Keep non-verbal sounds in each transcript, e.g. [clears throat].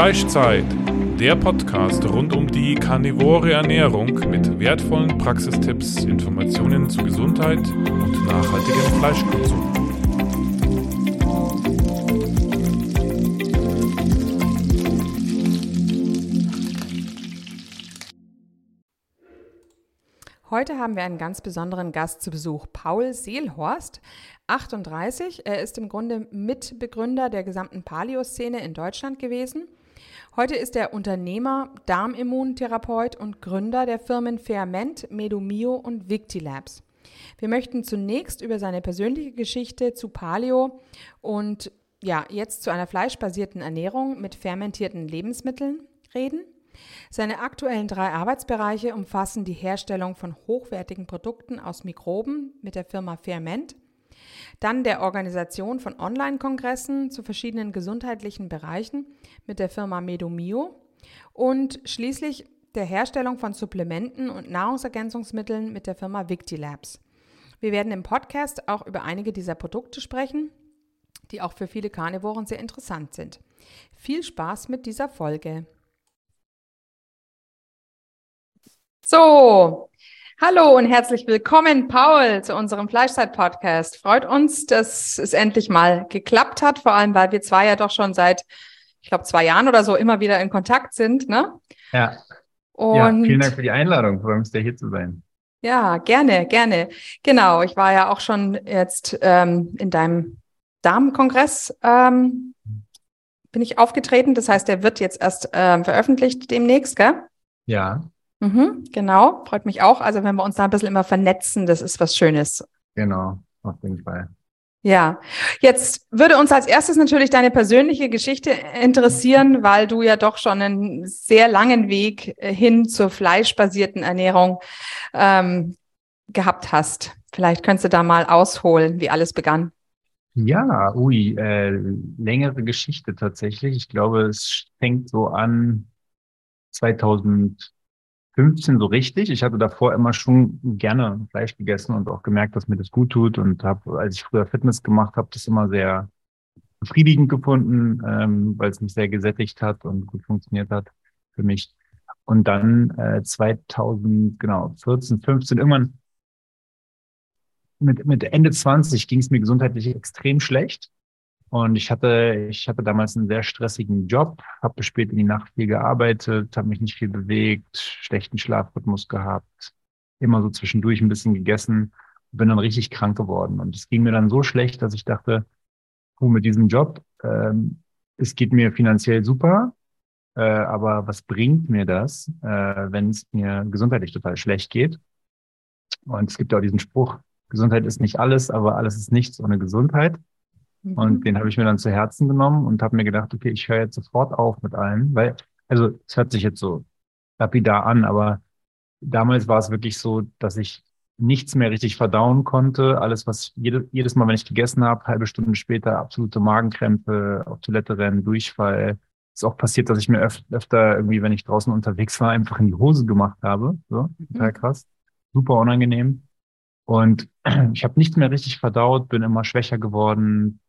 Fleischzeit, der Podcast rund um die karnivore Ernährung mit wertvollen Praxistipps, Informationen zu Gesundheit und nachhaltigem Fleischkonsum. Heute haben wir einen ganz besonderen Gast zu Besuch, Paul Seelhorst, 38. Er ist im Grunde Mitbegründer der gesamten Paleo-Szene in Deutschland gewesen. Heute ist er Unternehmer, Darmimmuntherapeut und Gründer der Firmen Ferment, Medumio und Victilabs. Wir möchten zunächst über seine persönliche Geschichte zu Paleo und ja, jetzt zu einer fleischbasierten Ernährung mit fermentierten Lebensmitteln reden. Seine aktuellen drei Arbeitsbereiche umfassen die Herstellung von hochwertigen Produkten aus Mikroben mit der Firma Ferment, dann der Organisation von Online-Kongressen zu verschiedenen gesundheitlichen Bereichen mit der Firma Medomio und schließlich der Herstellung von Supplementen und Nahrungsergänzungsmitteln mit der Firma Victilabs. Wir werden im Podcast auch über einige dieser Produkte sprechen, die auch für viele Karnivoren sehr interessant sind. Viel Spaß mit dieser Folge. So, hallo und herzlich willkommen, Paul, zu unserem Fleischzeit-Podcast. Freut uns, dass es endlich mal geklappt hat, vor allem, weil wir zwei ja doch schon seit, ich glaube, zwei Jahren oder so immer wieder in Kontakt sind. Ne? Ja. Und ja, vielen Dank für die Einladung. Freue mich sehr, hier zu sein. Ja, gerne, gerne. Genau, ich war ja auch schon jetzt ähm, in deinem Damenkongress ähm, bin ich aufgetreten. Das heißt, der wird jetzt erst ähm, veröffentlicht demnächst, gell? Ja. Mhm, genau, freut mich auch. Also wenn wir uns da ein bisschen immer vernetzen, das ist was Schönes. Genau, auf jeden Fall. Ja, jetzt würde uns als erstes natürlich deine persönliche Geschichte interessieren, weil du ja doch schon einen sehr langen Weg äh, hin zur fleischbasierten Ernährung ähm, gehabt hast. Vielleicht könntest du da mal ausholen, wie alles begann. Ja, ui, äh, längere Geschichte tatsächlich. Ich glaube, es fängt so an 2000 15 so richtig. Ich hatte davor immer schon gerne Fleisch gegessen und auch gemerkt, dass mir das gut tut und habe, als ich früher Fitness gemacht habe, das immer sehr befriedigend gefunden, ähm, weil es mich sehr gesättigt hat und gut funktioniert hat für mich. Und dann äh, 2000, genau, 14, 15, irgendwann mit, mit Ende 20 ging es mir gesundheitlich extrem schlecht. Und ich hatte, ich hatte damals einen sehr stressigen Job, habe bis spät in die Nacht viel gearbeitet, habe mich nicht viel bewegt, schlechten Schlafrhythmus gehabt, immer so zwischendurch ein bisschen gegessen, bin dann richtig krank geworden. Und es ging mir dann so schlecht, dass ich dachte, puh, mit diesem Job, ähm, es geht mir finanziell super, äh, aber was bringt mir das, äh, wenn es mir gesundheitlich total schlecht geht? Und es gibt ja auch diesen Spruch, Gesundheit ist nicht alles, aber alles ist nichts ohne Gesundheit. Und mhm. den habe ich mir dann zu Herzen genommen und habe mir gedacht, okay, ich höre jetzt sofort auf mit allem, weil, also es hört sich jetzt so lapidar an, aber damals war es wirklich so, dass ich nichts mehr richtig verdauen konnte. Alles, was jede, jedes Mal, wenn ich gegessen habe, halbe Stunde später absolute Magenkrämpfe, auf Toilette rennen, Durchfall. Ist auch passiert, dass ich mir öf öfter irgendwie, wenn ich draußen unterwegs war, einfach in die Hose gemacht habe. So, mhm. total krass. Super unangenehm. Und [clears throat] ich habe nichts mehr richtig verdaut, bin immer schwächer geworden,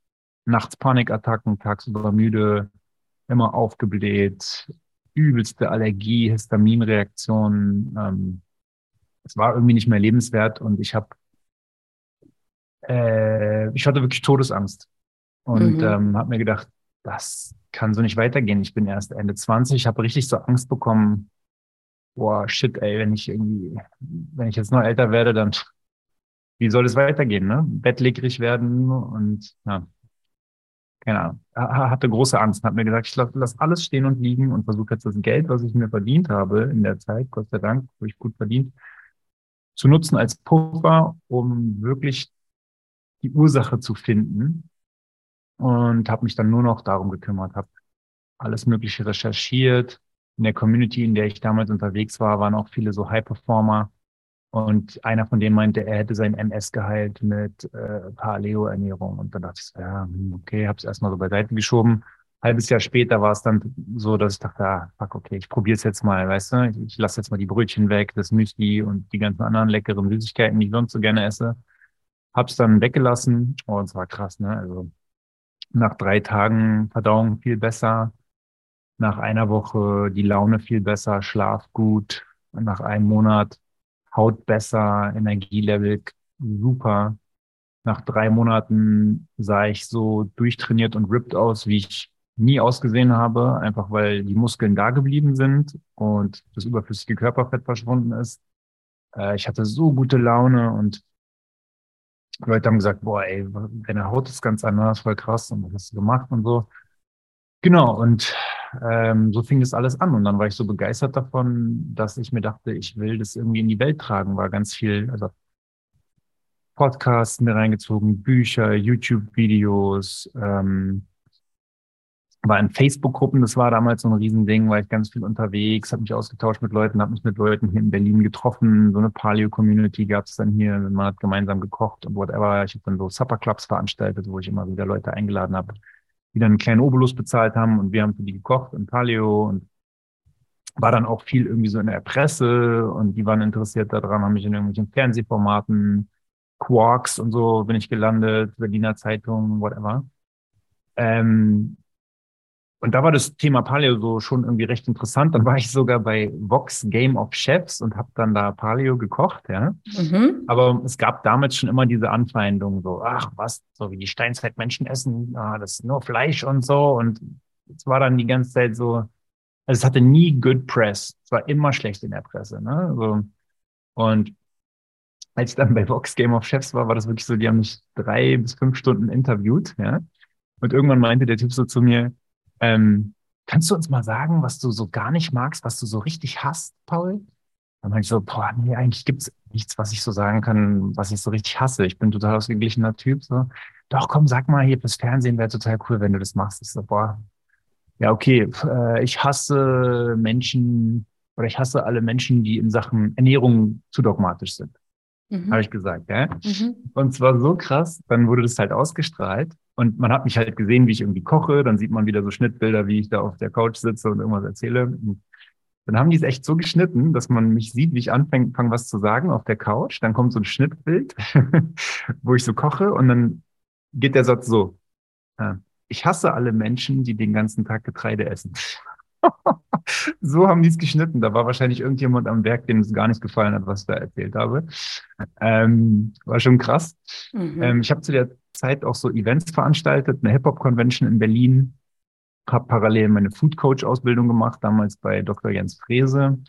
nachts Panikattacken, tagsüber müde, immer aufgebläht, übelste Allergie, Histaminreaktionen. Ähm, es war irgendwie nicht mehr lebenswert und ich habe, äh, ich hatte wirklich Todesangst und mhm. ähm, habe mir gedacht, das kann so nicht weitergehen. Ich bin erst Ende 20, ich habe richtig so Angst bekommen. Boah, shit, ey, wenn ich irgendwie, wenn ich jetzt noch älter werde, dann wie soll es weitergehen, ne? Bettlägerig werden und ja, keine Ahnung, hatte große Angst und hat mir gesagt, ich lasse alles stehen und liegen und versuche jetzt das Geld, was ich mir verdient habe in der Zeit, Gott sei Dank, habe ich gut verdient, zu nutzen als Puffer, um wirklich die Ursache zu finden. Und habe mich dann nur noch darum gekümmert, habe alles Mögliche recherchiert. In der Community, in der ich damals unterwegs war, waren auch viele so High-Performer, und einer von denen meinte, er hätte sein MS geheilt mit äh, Paleo-Ernährung. Und dann dachte ich ja, hm, okay, habe es erstmal so beiseite geschoben. Halbes Jahr später war es dann so, dass ich dachte, ah, fuck, okay, ich probiere es jetzt mal, weißt du, ich, ich lasse jetzt mal die Brötchen weg, das Müsli und die ganzen anderen leckeren Süßigkeiten, die ich sonst so gerne esse. Hab's dann weggelassen. Oh, und es war krass, ne? Also nach drei Tagen Verdauung viel besser, nach einer Woche die Laune viel besser, Schlaf gut, nach einem Monat Haut besser, Energielevel super. Nach drei Monaten sah ich so durchtrainiert und ripped aus, wie ich nie ausgesehen habe, einfach weil die Muskeln da geblieben sind und das überflüssige Körperfett verschwunden ist. Äh, ich hatte so gute Laune und Leute haben gesagt, boah, ey, deine Haut ist ganz anders, voll krass und was hast du gemacht und so. Genau, und ähm, so fing das alles an. Und dann war ich so begeistert davon, dass ich mir dachte, ich will das irgendwie in die Welt tragen. War ganz viel, also Podcasts mir reingezogen, Bücher, YouTube-Videos, ähm, war in Facebook-Gruppen, das war damals so ein Riesending, war ich ganz viel unterwegs, habe mich ausgetauscht mit Leuten, habe mich mit Leuten hier in Berlin getroffen, so eine Paleo-Community gab es dann hier, man hat gemeinsam gekocht und whatever. Ich habe dann so Supper-Clubs veranstaltet, wo ich immer wieder Leute eingeladen habe, die dann einen kleinen Obolus bezahlt haben und wir haben für die gekocht in Paleo und war dann auch viel irgendwie so in der Presse und die waren interessiert daran, haben mich in irgendwelchen Fernsehformaten, Quarks und so bin ich gelandet, Berliner Zeitung, whatever. Ähm, und da war das Thema Paleo so schon irgendwie recht interessant. Dann war ich sogar bei Vox Game of Chefs und habe dann da Paleo gekocht, ja. Mhm. Aber es gab damals schon immer diese Anfeindung, so, ach was, so wie die Steinzeitmenschen essen, ah, das ist nur Fleisch und so. Und es war dann die ganze Zeit so, also es hatte nie Good Press. Es war immer schlecht in der Presse, ne? So. Und als ich dann bei Vox Game of Chefs war, war das wirklich so, die haben mich drei bis fünf Stunden interviewt, ja. Und irgendwann meinte der Typ so zu mir, ähm, kannst du uns mal sagen, was du so gar nicht magst, was du so richtig hast, Paul? Dann meinte ich so, boah, nee, eigentlich gibt's nichts, was ich so sagen kann, was ich so richtig hasse. Ich bin total ausgeglichener Typ. So, doch, komm, sag mal, hier fürs Fernsehen wäre total cool, wenn du das machst. Ich so, boah, ja, okay, äh, ich hasse Menschen oder ich hasse alle Menschen, die in Sachen Ernährung zu dogmatisch sind. Mhm. Habe ich gesagt, ja. Mhm. Und zwar so krass, dann wurde das halt ausgestrahlt und man hat mich halt gesehen, wie ich irgendwie koche. Dann sieht man wieder so Schnittbilder, wie ich da auf der Couch sitze und irgendwas erzähle. Und dann haben die es echt so geschnitten, dass man mich sieht, wie ich anfange, fang was zu sagen auf der Couch. Dann kommt so ein Schnittbild, [laughs] wo ich so koche und dann geht der Satz so. Ich hasse alle Menschen, die den ganzen Tag Getreide essen. [laughs] so haben die es geschnitten. Da war wahrscheinlich irgendjemand am Werk, dem es gar nicht gefallen hat, was ich da erzählt habe. Ähm, war schon krass. Mhm. Ähm, ich habe zu der Zeit auch so Events veranstaltet, eine Hip-Hop-Convention in Berlin, habe parallel meine Food-Coach-Ausbildung gemacht, damals bei Dr. Jens Frese,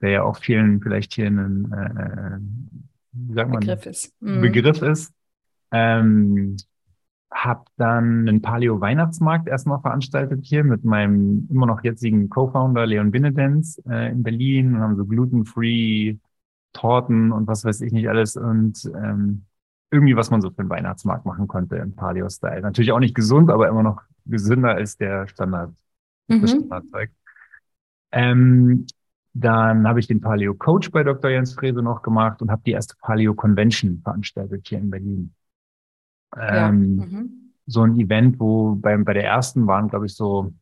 der ja auch vielen vielleicht hier ein äh, man, Begriff ist. Mhm. Begriff ist. Ähm, habe dann einen Paleo-Weihnachtsmarkt erstmal veranstaltet hier mit meinem immer noch jetzigen Co-Founder Leon Binedenz äh, in Berlin und haben so gluten-free Torten und was weiß ich nicht alles und ähm, irgendwie, was man so für einen Weihnachtsmarkt machen konnte im Paleo-Style. Natürlich auch nicht gesund, aber immer noch gesünder als der Standard, mhm. das Standardzeug. Ähm, dann habe ich den Paleo Coach bei Dr. Jens Frese noch gemacht und habe die erste Paleo Convention veranstaltet hier in Berlin. Ja. Ähm, mhm. So ein Event, wo beim, bei der ersten waren, glaube ich, so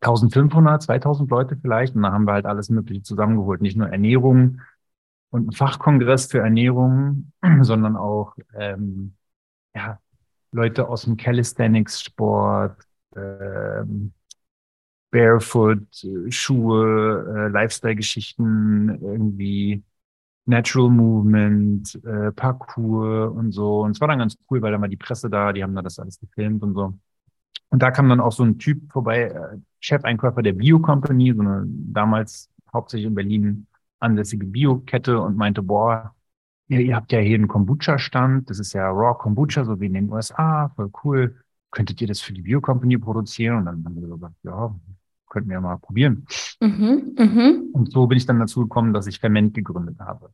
1500, 2000 Leute vielleicht. Und da haben wir halt alles Mögliche zusammengeholt. Nicht nur Ernährung, und ein Fachkongress für Ernährung, [clears throat] sondern auch ähm, ja, Leute aus dem Calisthenics-Sport, ähm, Barefoot, Schuhe, äh, Lifestyle-Geschichten, irgendwie Natural Movement, äh, Parkour und so. Und es war dann ganz cool, weil da war die Presse da, die haben da das alles gefilmt und so. Und da kam dann auch so ein Typ vorbei, äh, Chef-Einkäufer der Bio Company, so damals hauptsächlich in Berlin ansässige Biokette und meinte, boah, ihr, ihr habt ja hier einen Kombucha-Stand, das ist ja Raw Kombucha, so wie in den USA, voll cool. Könntet ihr das für die Bio-Company produzieren? Und dann haben wir gesagt, ja, könnten wir mal probieren. Mhm, mh. Und so bin ich dann dazu gekommen, dass ich Ferment gegründet habe.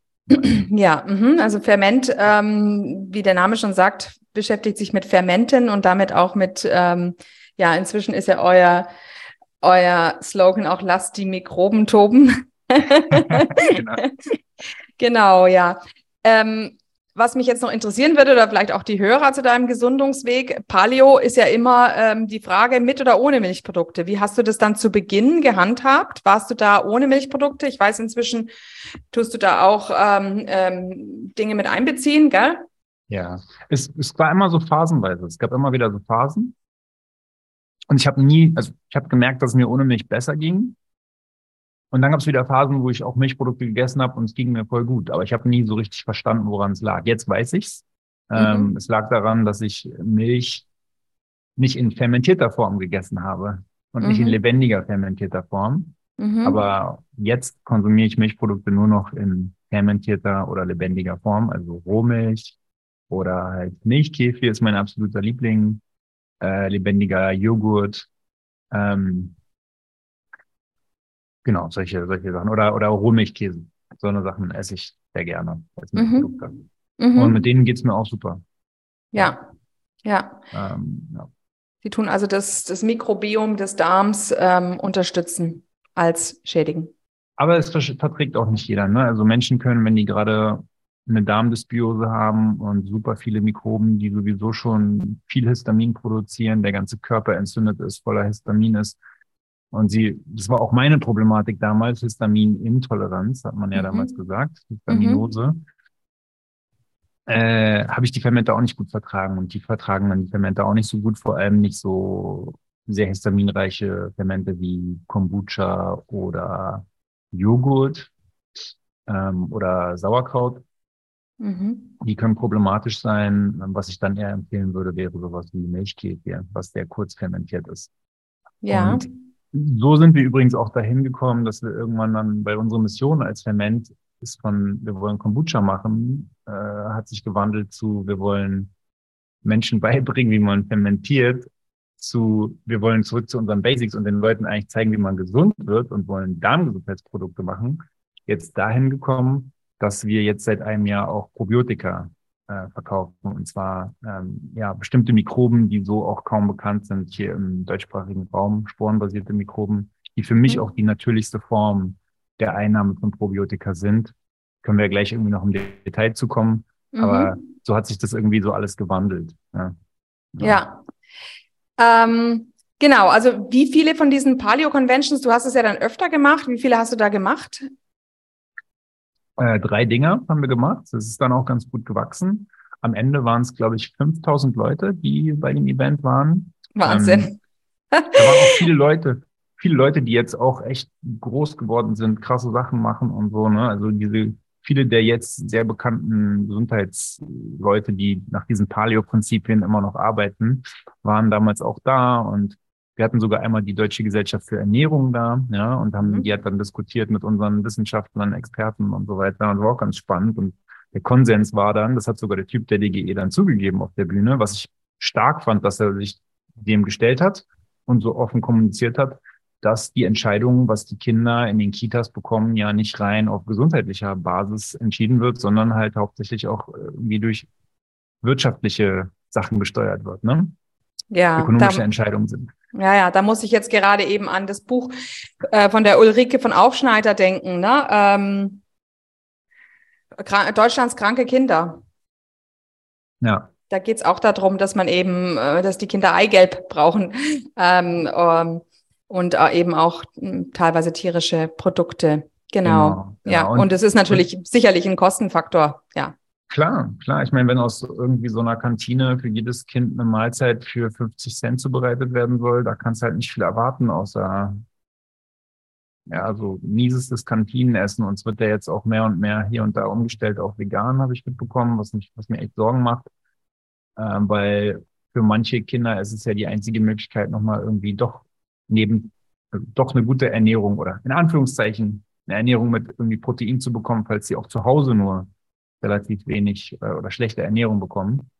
Ja, mh. also Ferment, ähm, wie der Name schon sagt, beschäftigt sich mit Fermenten und damit auch mit, ähm, ja, inzwischen ist ja euer, euer Slogan auch lasst die Mikroben toben [laughs] genau. genau, ja. Ähm, was mich jetzt noch interessieren würde, oder vielleicht auch die Hörer zu deinem Gesundungsweg, Paleo ist ja immer ähm, die Frage mit oder ohne Milchprodukte. Wie hast du das dann zu Beginn gehandhabt? Warst du da ohne Milchprodukte? Ich weiß, inzwischen tust du da auch ähm, ähm, Dinge mit einbeziehen, gell? Ja, es, es war immer so phasenweise. Es gab immer wieder so Phasen. Und ich habe nie, also ich habe gemerkt, dass es mir ohne Milch besser ging. Und dann gab es wieder Phasen, wo ich auch Milchprodukte gegessen habe und es ging mir voll gut. Aber ich habe nie so richtig verstanden, woran es lag. Jetzt weiß ich's. Mhm. Ähm, es lag daran, dass ich Milch nicht in fermentierter Form gegessen habe und mhm. nicht in mhm. lebendiger fermentierter Form. Mhm. Aber jetzt konsumiere ich Milchprodukte nur noch in fermentierter oder lebendiger Form, also Rohmilch oder halt Milchkefir ist mein absoluter Liebling, äh, lebendiger Joghurt, ähm, genau, solche, solche Sachen oder, oder Rohmilchkäse. So eine Sachen esse ich sehr gerne als mhm. Mhm. Und mit denen geht's mir auch super. Ja, ja. Ähm, ja. Sie tun also das, das Mikrobiom des Darms ähm, unterstützen als schädigen. Aber es verträgt auch nicht jeder. Ne? Also Menschen können, wenn die gerade eine Darmdysbiose haben und super viele Mikroben, die sowieso schon viel Histamin produzieren, der ganze Körper entzündet ist, voller Histamin ist. Und sie, das war auch meine Problematik damals, Histaminintoleranz, hat man ja mhm. damals gesagt, Histaminose. Mhm. Äh, habe ich die Fermente auch nicht gut vertragen und die vertragen dann die Fermente auch nicht so gut, vor allem nicht so sehr histaminreiche Fermente wie Kombucha oder Joghurt ähm, oder Sauerkraut. Mhm. Die können problematisch sein. Was ich dann eher empfehlen würde, wäre sowas wie Milchkefir, was sehr kurz fermentiert ist. Ja. Und so sind wir übrigens auch dahin gekommen, dass wir irgendwann dann bei unserer Mission als Ferment ist von, wir wollen Kombucha machen, äh, hat sich gewandelt zu, wir wollen Menschen [laughs] beibringen, wie man fermentiert zu, wir wollen zurück zu unseren Basics und den Leuten eigentlich zeigen, wie man gesund wird und wollen Darmgesundheitsprodukte machen, jetzt dahin gekommen, dass wir jetzt seit einem Jahr auch Probiotika äh, verkaufen. Und zwar ähm, ja bestimmte Mikroben, die so auch kaum bekannt sind hier im deutschsprachigen Raum, sporenbasierte Mikroben, die für mich mhm. auch die natürlichste Form der Einnahme von Probiotika sind. Können wir gleich irgendwie noch im Detail zukommen. Mhm. Aber so hat sich das irgendwie so alles gewandelt. Ja. ja. ja. Ähm, genau, also wie viele von diesen Paleo-Conventions, du hast es ja dann öfter gemacht, wie viele hast du da gemacht? Äh, drei Dinge haben wir gemacht. Das ist dann auch ganz gut gewachsen. Am Ende waren es, glaube ich, 5000 Leute, die bei dem Event waren. Wahnsinn. Ähm, da waren auch viele Leute, viele Leute, die jetzt auch echt groß geworden sind, krasse Sachen machen und so. Ne? Also diese viele der jetzt sehr bekannten Gesundheitsleute, die nach diesen Paleo-Prinzipien immer noch arbeiten, waren damals auch da und wir hatten sogar einmal die Deutsche Gesellschaft für Ernährung da, ja, und haben, mhm. die hat dann diskutiert mit unseren Wissenschaftlern, Experten und so weiter und war auch ganz spannend und der Konsens war dann, das hat sogar der Typ der DGE dann zugegeben auf der Bühne, was ich stark fand, dass er sich dem gestellt hat und so offen kommuniziert hat, dass die Entscheidung, was die Kinder in den Kitas bekommen, ja nicht rein auf gesundheitlicher Basis entschieden wird, sondern halt hauptsächlich auch irgendwie durch wirtschaftliche Sachen gesteuert wird, ne? Ja, ökonomische da, Entscheidungen sind. Ja, ja, da muss ich jetzt gerade eben an das Buch äh, von der Ulrike von Aufschneider denken, ne? Ähm, Deutschlands kranke Kinder. Ja. Da geht's auch darum, dass man eben, äh, dass die Kinder Eigelb brauchen. Ähm, ähm, und äh, eben auch hm, teilweise tierische Produkte. Genau. genau, genau. Ja, und, und es ist natürlich sicherlich ein Kostenfaktor. Ja. Klar, klar. Ich meine, wenn aus irgendwie so einer Kantine für jedes Kind eine Mahlzeit für 50 Cent zubereitet werden soll, da kannst du halt nicht viel erwarten, außer ja, also miesestes Kantinenessen. Und es wird ja jetzt auch mehr und mehr hier und da umgestellt auf vegan, habe ich mitbekommen, was, mich, was mir echt Sorgen macht. Ähm, weil für manche Kinder ist es ja die einzige Möglichkeit, nochmal irgendwie doch neben doch eine gute Ernährung oder in Anführungszeichen eine Ernährung mit irgendwie Protein zu bekommen, falls sie auch zu Hause nur relativ wenig äh, oder schlechte Ernährung bekommen.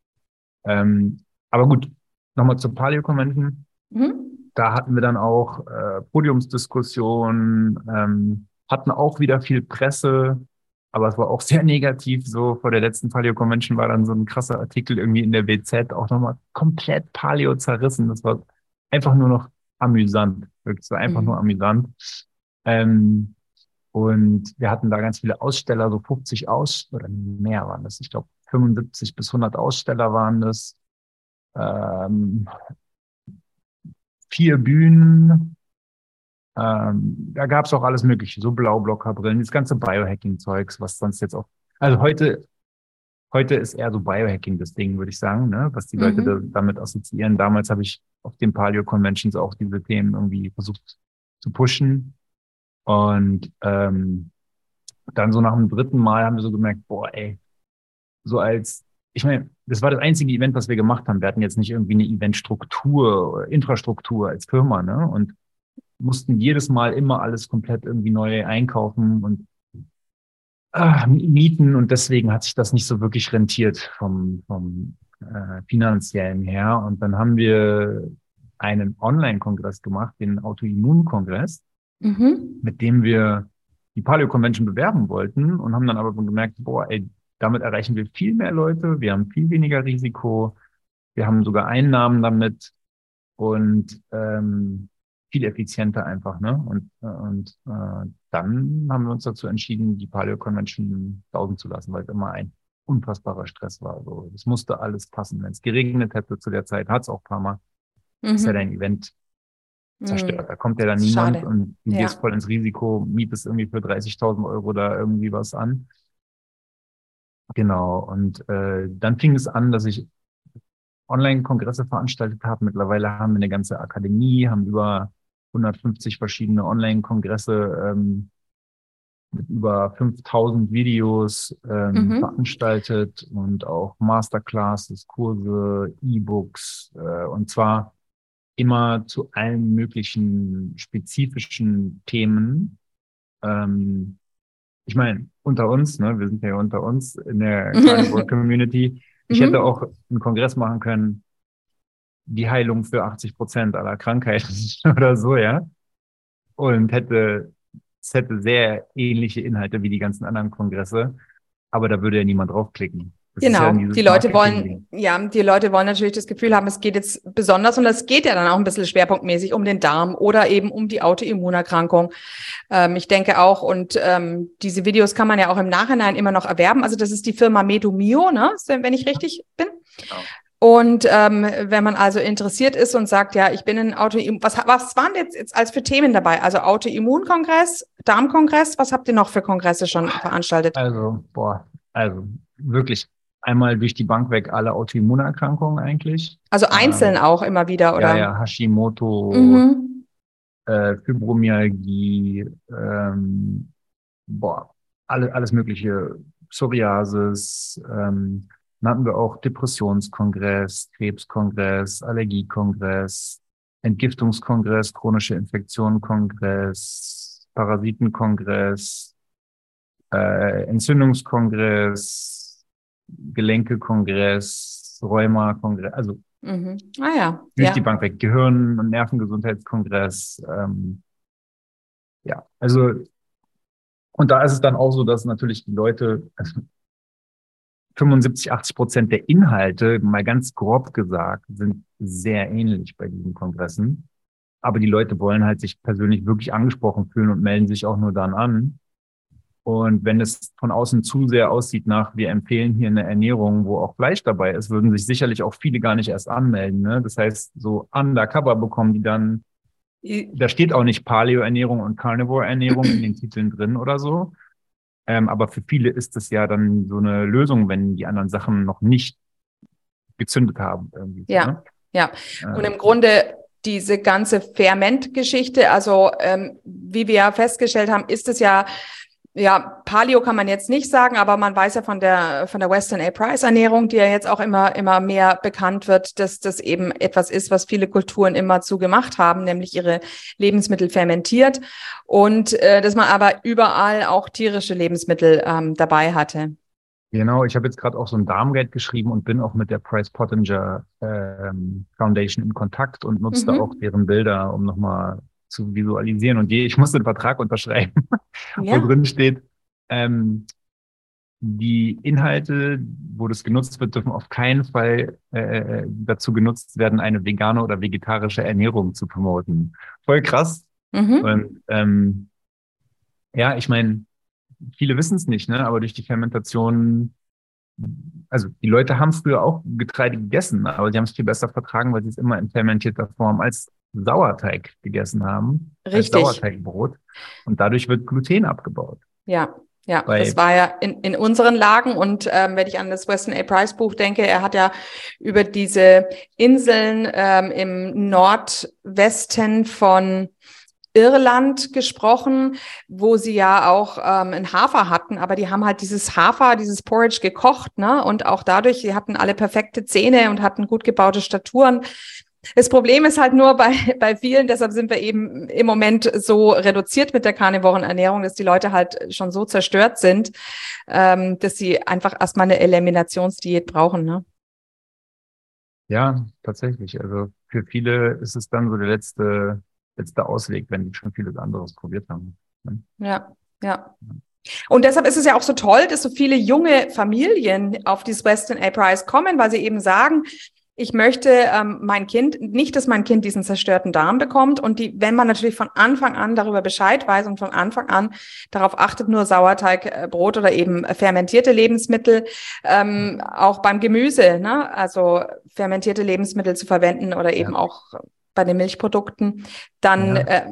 Ähm, aber gut, nochmal zur Paleo Convention. Mhm. Da hatten wir dann auch äh, Podiumsdiskussionen, ähm, hatten auch wieder viel Presse, aber es war auch [laughs] sehr negativ. So vor der letzten Paleo Convention war dann so ein krasser Artikel irgendwie in der WZ auch nochmal komplett Paleo zerrissen. Das war einfach nur noch amüsant. Wirklich so einfach mhm. nur amüsant. Ähm, und wir hatten da ganz viele Aussteller, so 50 Aus oder mehr waren das. Ich glaube 75 bis 100 Aussteller waren das. Ähm, vier Bühnen. Ähm, da gab es auch alles Mögliche, so Blaublockerbrillen, das ganze Biohacking-Zeugs, was sonst jetzt auch. Also heute heute ist eher so Biohacking das Ding, würde ich sagen, ne? was die Leute da, damit assoziieren. Damals habe ich auf den Paleo Conventions auch diese Themen irgendwie versucht zu pushen. Und ähm, dann so nach dem dritten Mal haben wir so gemerkt, boah, ey, so als, ich meine, das war das einzige Event, was wir gemacht haben. Wir hatten jetzt nicht irgendwie eine Eventstruktur, Infrastruktur als Firma, ne? Und mussten jedes Mal immer alles komplett irgendwie neu einkaufen und äh, mieten und deswegen hat sich das nicht so wirklich rentiert vom, vom äh, finanziellen her. Und dann haben wir einen Online-Kongress gemacht, den Autoimmun-Kongress, mhm. mit dem wir die Paleo Convention bewerben wollten und haben dann aber gemerkt, boah, ey, damit erreichen wir viel mehr Leute, wir haben viel weniger Risiko, wir haben sogar Einnahmen damit und ähm, viel effizienter einfach, ne? Und, und äh, dann haben wir uns dazu entschieden, die Paleo Convention saugen zu lassen, weil es immer ein unfassbarer Stress war. Also es musste alles passen. Wenn es geregnet hätte zu der Zeit, hat es auch ein paar Mal, mhm. ist ja mhm. dein Event zerstört. Mhm. Da kommt ja dann niemand Schade. und du ja. gehst voll ins Risiko, mietest irgendwie für 30.000 Euro da irgendwie was an. Genau. Und äh, dann fing es an, dass ich Online-Kongresse veranstaltet habe. Mittlerweile haben wir eine ganze Akademie, haben über 150 verschiedene Online-Kongresse ähm, mit über 5000 Videos ähm, mhm. veranstaltet und auch Masterclasses, Kurse, E-Books äh, und zwar immer zu allen möglichen spezifischen Themen. Ähm, ich meine, unter uns, ne, wir sind ja unter uns in der [laughs] Community. Ich mhm. hätte auch einen Kongress machen können, die Heilung für 80 Prozent aller Krankheiten [laughs] oder so, ja. Und hätte, es hätte sehr ähnliche Inhalte wie die ganzen anderen Kongresse, aber da würde ja niemand draufklicken. Das genau, ja die Leute wollen, ja, die Leute wollen natürlich das Gefühl haben, es geht jetzt besonders und es geht ja dann auch ein bisschen schwerpunktmäßig um den Darm oder eben um die Autoimmunerkrankung. Ähm, ich denke auch, und ähm, diese Videos kann man ja auch im Nachhinein immer noch erwerben. Also das ist die Firma Medomio, ne, wenn ich richtig bin. Genau. Und ähm, wenn man also interessiert ist und sagt, ja, ich bin ein Autoimmun, was, was waren jetzt, jetzt als für Themen dabei? Also Autoimmunkongress, Darmkongress, was habt ihr noch für Kongresse schon veranstaltet? Also, boah, also wirklich einmal durch die Bank weg alle Autoimmunerkrankungen eigentlich. Also einzeln ähm, auch immer wieder, oder? Ja, ja, Hashimoto, mhm. äh, Fibromyalgie, ähm, boah, alle, alles mögliche, Psoriasis, ähm, dann hatten wir auch Depressionskongress, Krebskongress, Allergiekongress, Entgiftungskongress, chronische Infektionenkongress, Parasitenkongress, äh, Entzündungskongress, Gelenkekongress, Rheuma-Kongress, also mhm. ah, ja. durch ja. die Bank weg, Gehirn- und Nervengesundheitskongress. Ähm, ja, also und da ist es dann auch so, dass natürlich die Leute, also 75, 80 Prozent der Inhalte, mal ganz grob gesagt, sind sehr ähnlich bei diesen Kongressen. Aber die Leute wollen halt sich persönlich wirklich angesprochen fühlen und melden sich auch nur dann an. Und wenn es von außen zu sehr aussieht nach, wir empfehlen hier eine Ernährung, wo auch Fleisch dabei ist, würden sich sicherlich auch viele gar nicht erst anmelden. Ne? Das heißt, so undercover bekommen die dann, da steht auch nicht Paleo-Ernährung und Carnivore-Ernährung in den [clears throat] Titeln drin oder so, ähm, aber für viele ist es ja dann so eine Lösung, wenn die anderen Sachen noch nicht gezündet haben. Irgendwie, ja, ne? ja. Und im Grunde diese ganze Fermentgeschichte, also ähm, wie wir ja festgestellt haben, ist es ja ja, Paleo kann man jetzt nicht sagen, aber man weiß ja von der, von der Western A. Price Ernährung, die ja jetzt auch immer, immer mehr bekannt wird, dass das eben etwas ist, was viele Kulturen immer zu gemacht haben, nämlich ihre Lebensmittel fermentiert und äh, dass man aber überall auch tierische Lebensmittel ähm, dabei hatte. Genau, ich habe jetzt gerade auch so ein Darmgeld geschrieben und bin auch mit der Price Pottinger ähm, Foundation in Kontakt und nutze mhm. da auch deren Bilder, um nochmal zu visualisieren. Und je, ich musste einen Vertrag unterschreiben, [laughs] ja. wo drin steht, ähm, die Inhalte, wo das genutzt wird, dürfen auf keinen Fall äh, dazu genutzt werden, eine vegane oder vegetarische Ernährung zu promoten. Voll krass. Mhm. Und ähm, ja, ich meine, viele wissen es nicht, ne? aber durch die Fermentation, also die Leute haben früher auch Getreide gegessen, aber sie haben es viel besser vertragen, weil sie es immer in fermentierter Form als Sauerteig gegessen haben. Richtig. Als Sauerteigbrot. Und dadurch wird Gluten abgebaut. Ja, Ja, Bei das war ja in, in unseren Lagen und ähm, wenn ich an das Weston A. Price Buch denke, er hat ja über diese Inseln ähm, im Nordwesten von Irland gesprochen, wo sie ja auch ähm, einen Hafer hatten, aber die haben halt dieses Hafer, dieses Porridge gekocht, ne? Und auch dadurch, sie hatten alle perfekte Zähne und hatten gut gebaute Staturen. Das Problem ist halt nur bei, [laughs] bei vielen, deshalb sind wir eben im Moment so reduziert mit der Karnivorenernährung, dass die Leute halt schon so zerstört sind, ähm, dass sie einfach erstmal eine Eliminationsdiät brauchen. Ne? Ja, tatsächlich. Also für viele ist es dann so der letzte, letzte Ausweg, wenn die schon vieles anderes probiert haben. Ne? Ja, ja. Und deshalb ist es ja auch so toll, dass so viele junge Familien auf dieses Western A Prize kommen, weil sie eben sagen, ich möchte ähm, mein Kind, nicht, dass mein Kind diesen zerstörten Darm bekommt. Und die, wenn man natürlich von Anfang an darüber Bescheid weiß und von Anfang an darauf achtet, nur Sauerteigbrot oder eben fermentierte Lebensmittel, ähm, auch beim Gemüse, ne? also fermentierte Lebensmittel zu verwenden oder eben ja. auch bei den Milchprodukten, dann ja. äh,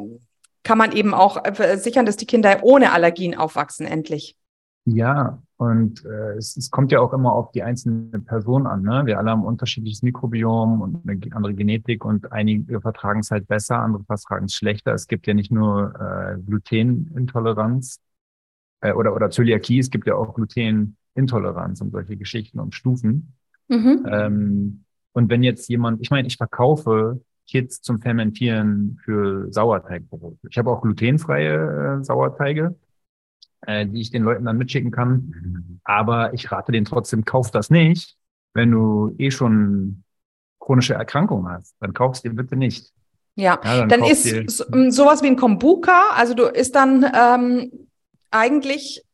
kann man eben auch äh, sichern, dass die Kinder ohne Allergien aufwachsen, endlich. Ja, und äh, es, es kommt ja auch immer auf die einzelne Person an. Ne? Wir alle haben unterschiedliches Mikrobiom und eine andere Genetik und einige vertragen es halt besser, andere vertragen es schlechter. Es gibt ja nicht nur äh, Glutenintoleranz äh, oder, oder Zöliakie, es gibt ja auch Glutenintoleranz und solche Geschichten und Stufen. Mhm. Ähm, und wenn jetzt jemand, ich meine, ich verkaufe Kits zum Fermentieren für Sauerteigbrot. Ich habe auch glutenfreie äh, Sauerteige äh, die ich den Leuten dann mitschicken kann. Aber ich rate denen trotzdem, kauf das nicht, wenn du eh schon chronische Erkrankungen hast. Dann kaufst du bitte nicht. Ja, ja dann, dann ist so, ähm, sowas wie ein Kombuka, also du ist dann ähm, eigentlich,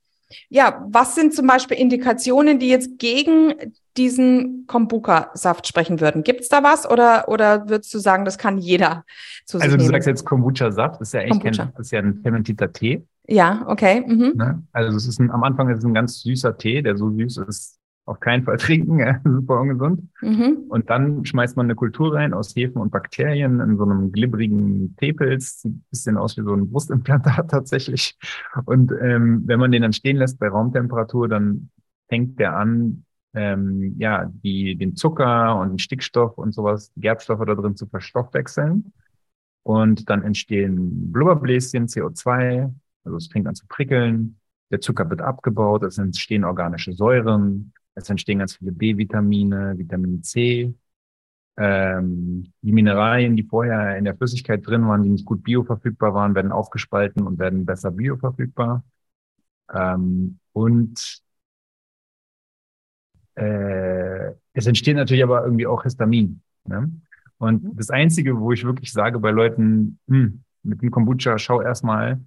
ja, was sind zum Beispiel Indikationen, die jetzt gegen diesen Kombucha-Saft sprechen würden. Gibt es da was oder, oder würdest du sagen, das kann jeder zu sich Also du nehmen? sagst jetzt Kombucha-Saft, das ist ja eigentlich kein, das ist ja ein fermentierter Tee. Ja, okay. Mhm. Ne? Also es ist ein, am Anfang ist es ein ganz süßer Tee, der so süß ist, auf keinen Fall [laughs] trinken, super ungesund. Mhm. Und dann schmeißt man eine Kultur rein aus Hefen und Bakterien in so einem glibberigen Teepilz, sieht ein bisschen aus wie so ein Brustimplantat [laughs] tatsächlich. Und ähm, wenn man den dann stehen lässt bei Raumtemperatur, dann fängt der an, ähm, ja, die, den Zucker und den Stickstoff und sowas, Gerbstoffe da drin zu verstoffwechseln. Und dann entstehen Blubberbläschen, CO2, also es fängt an zu prickeln, der Zucker wird abgebaut, es entstehen organische Säuren, es entstehen ganz viele B-Vitamine, Vitamin C, ähm, die Mineralien, die vorher in der Flüssigkeit drin waren, die nicht gut bioverfügbar waren, werden aufgespalten und werden besser bioverfügbar. Ähm, und äh, es entsteht natürlich aber irgendwie auch Histamin. Ne? Und das Einzige, wo ich wirklich sage bei Leuten, hm, mit dem Kombucha, schau erstmal,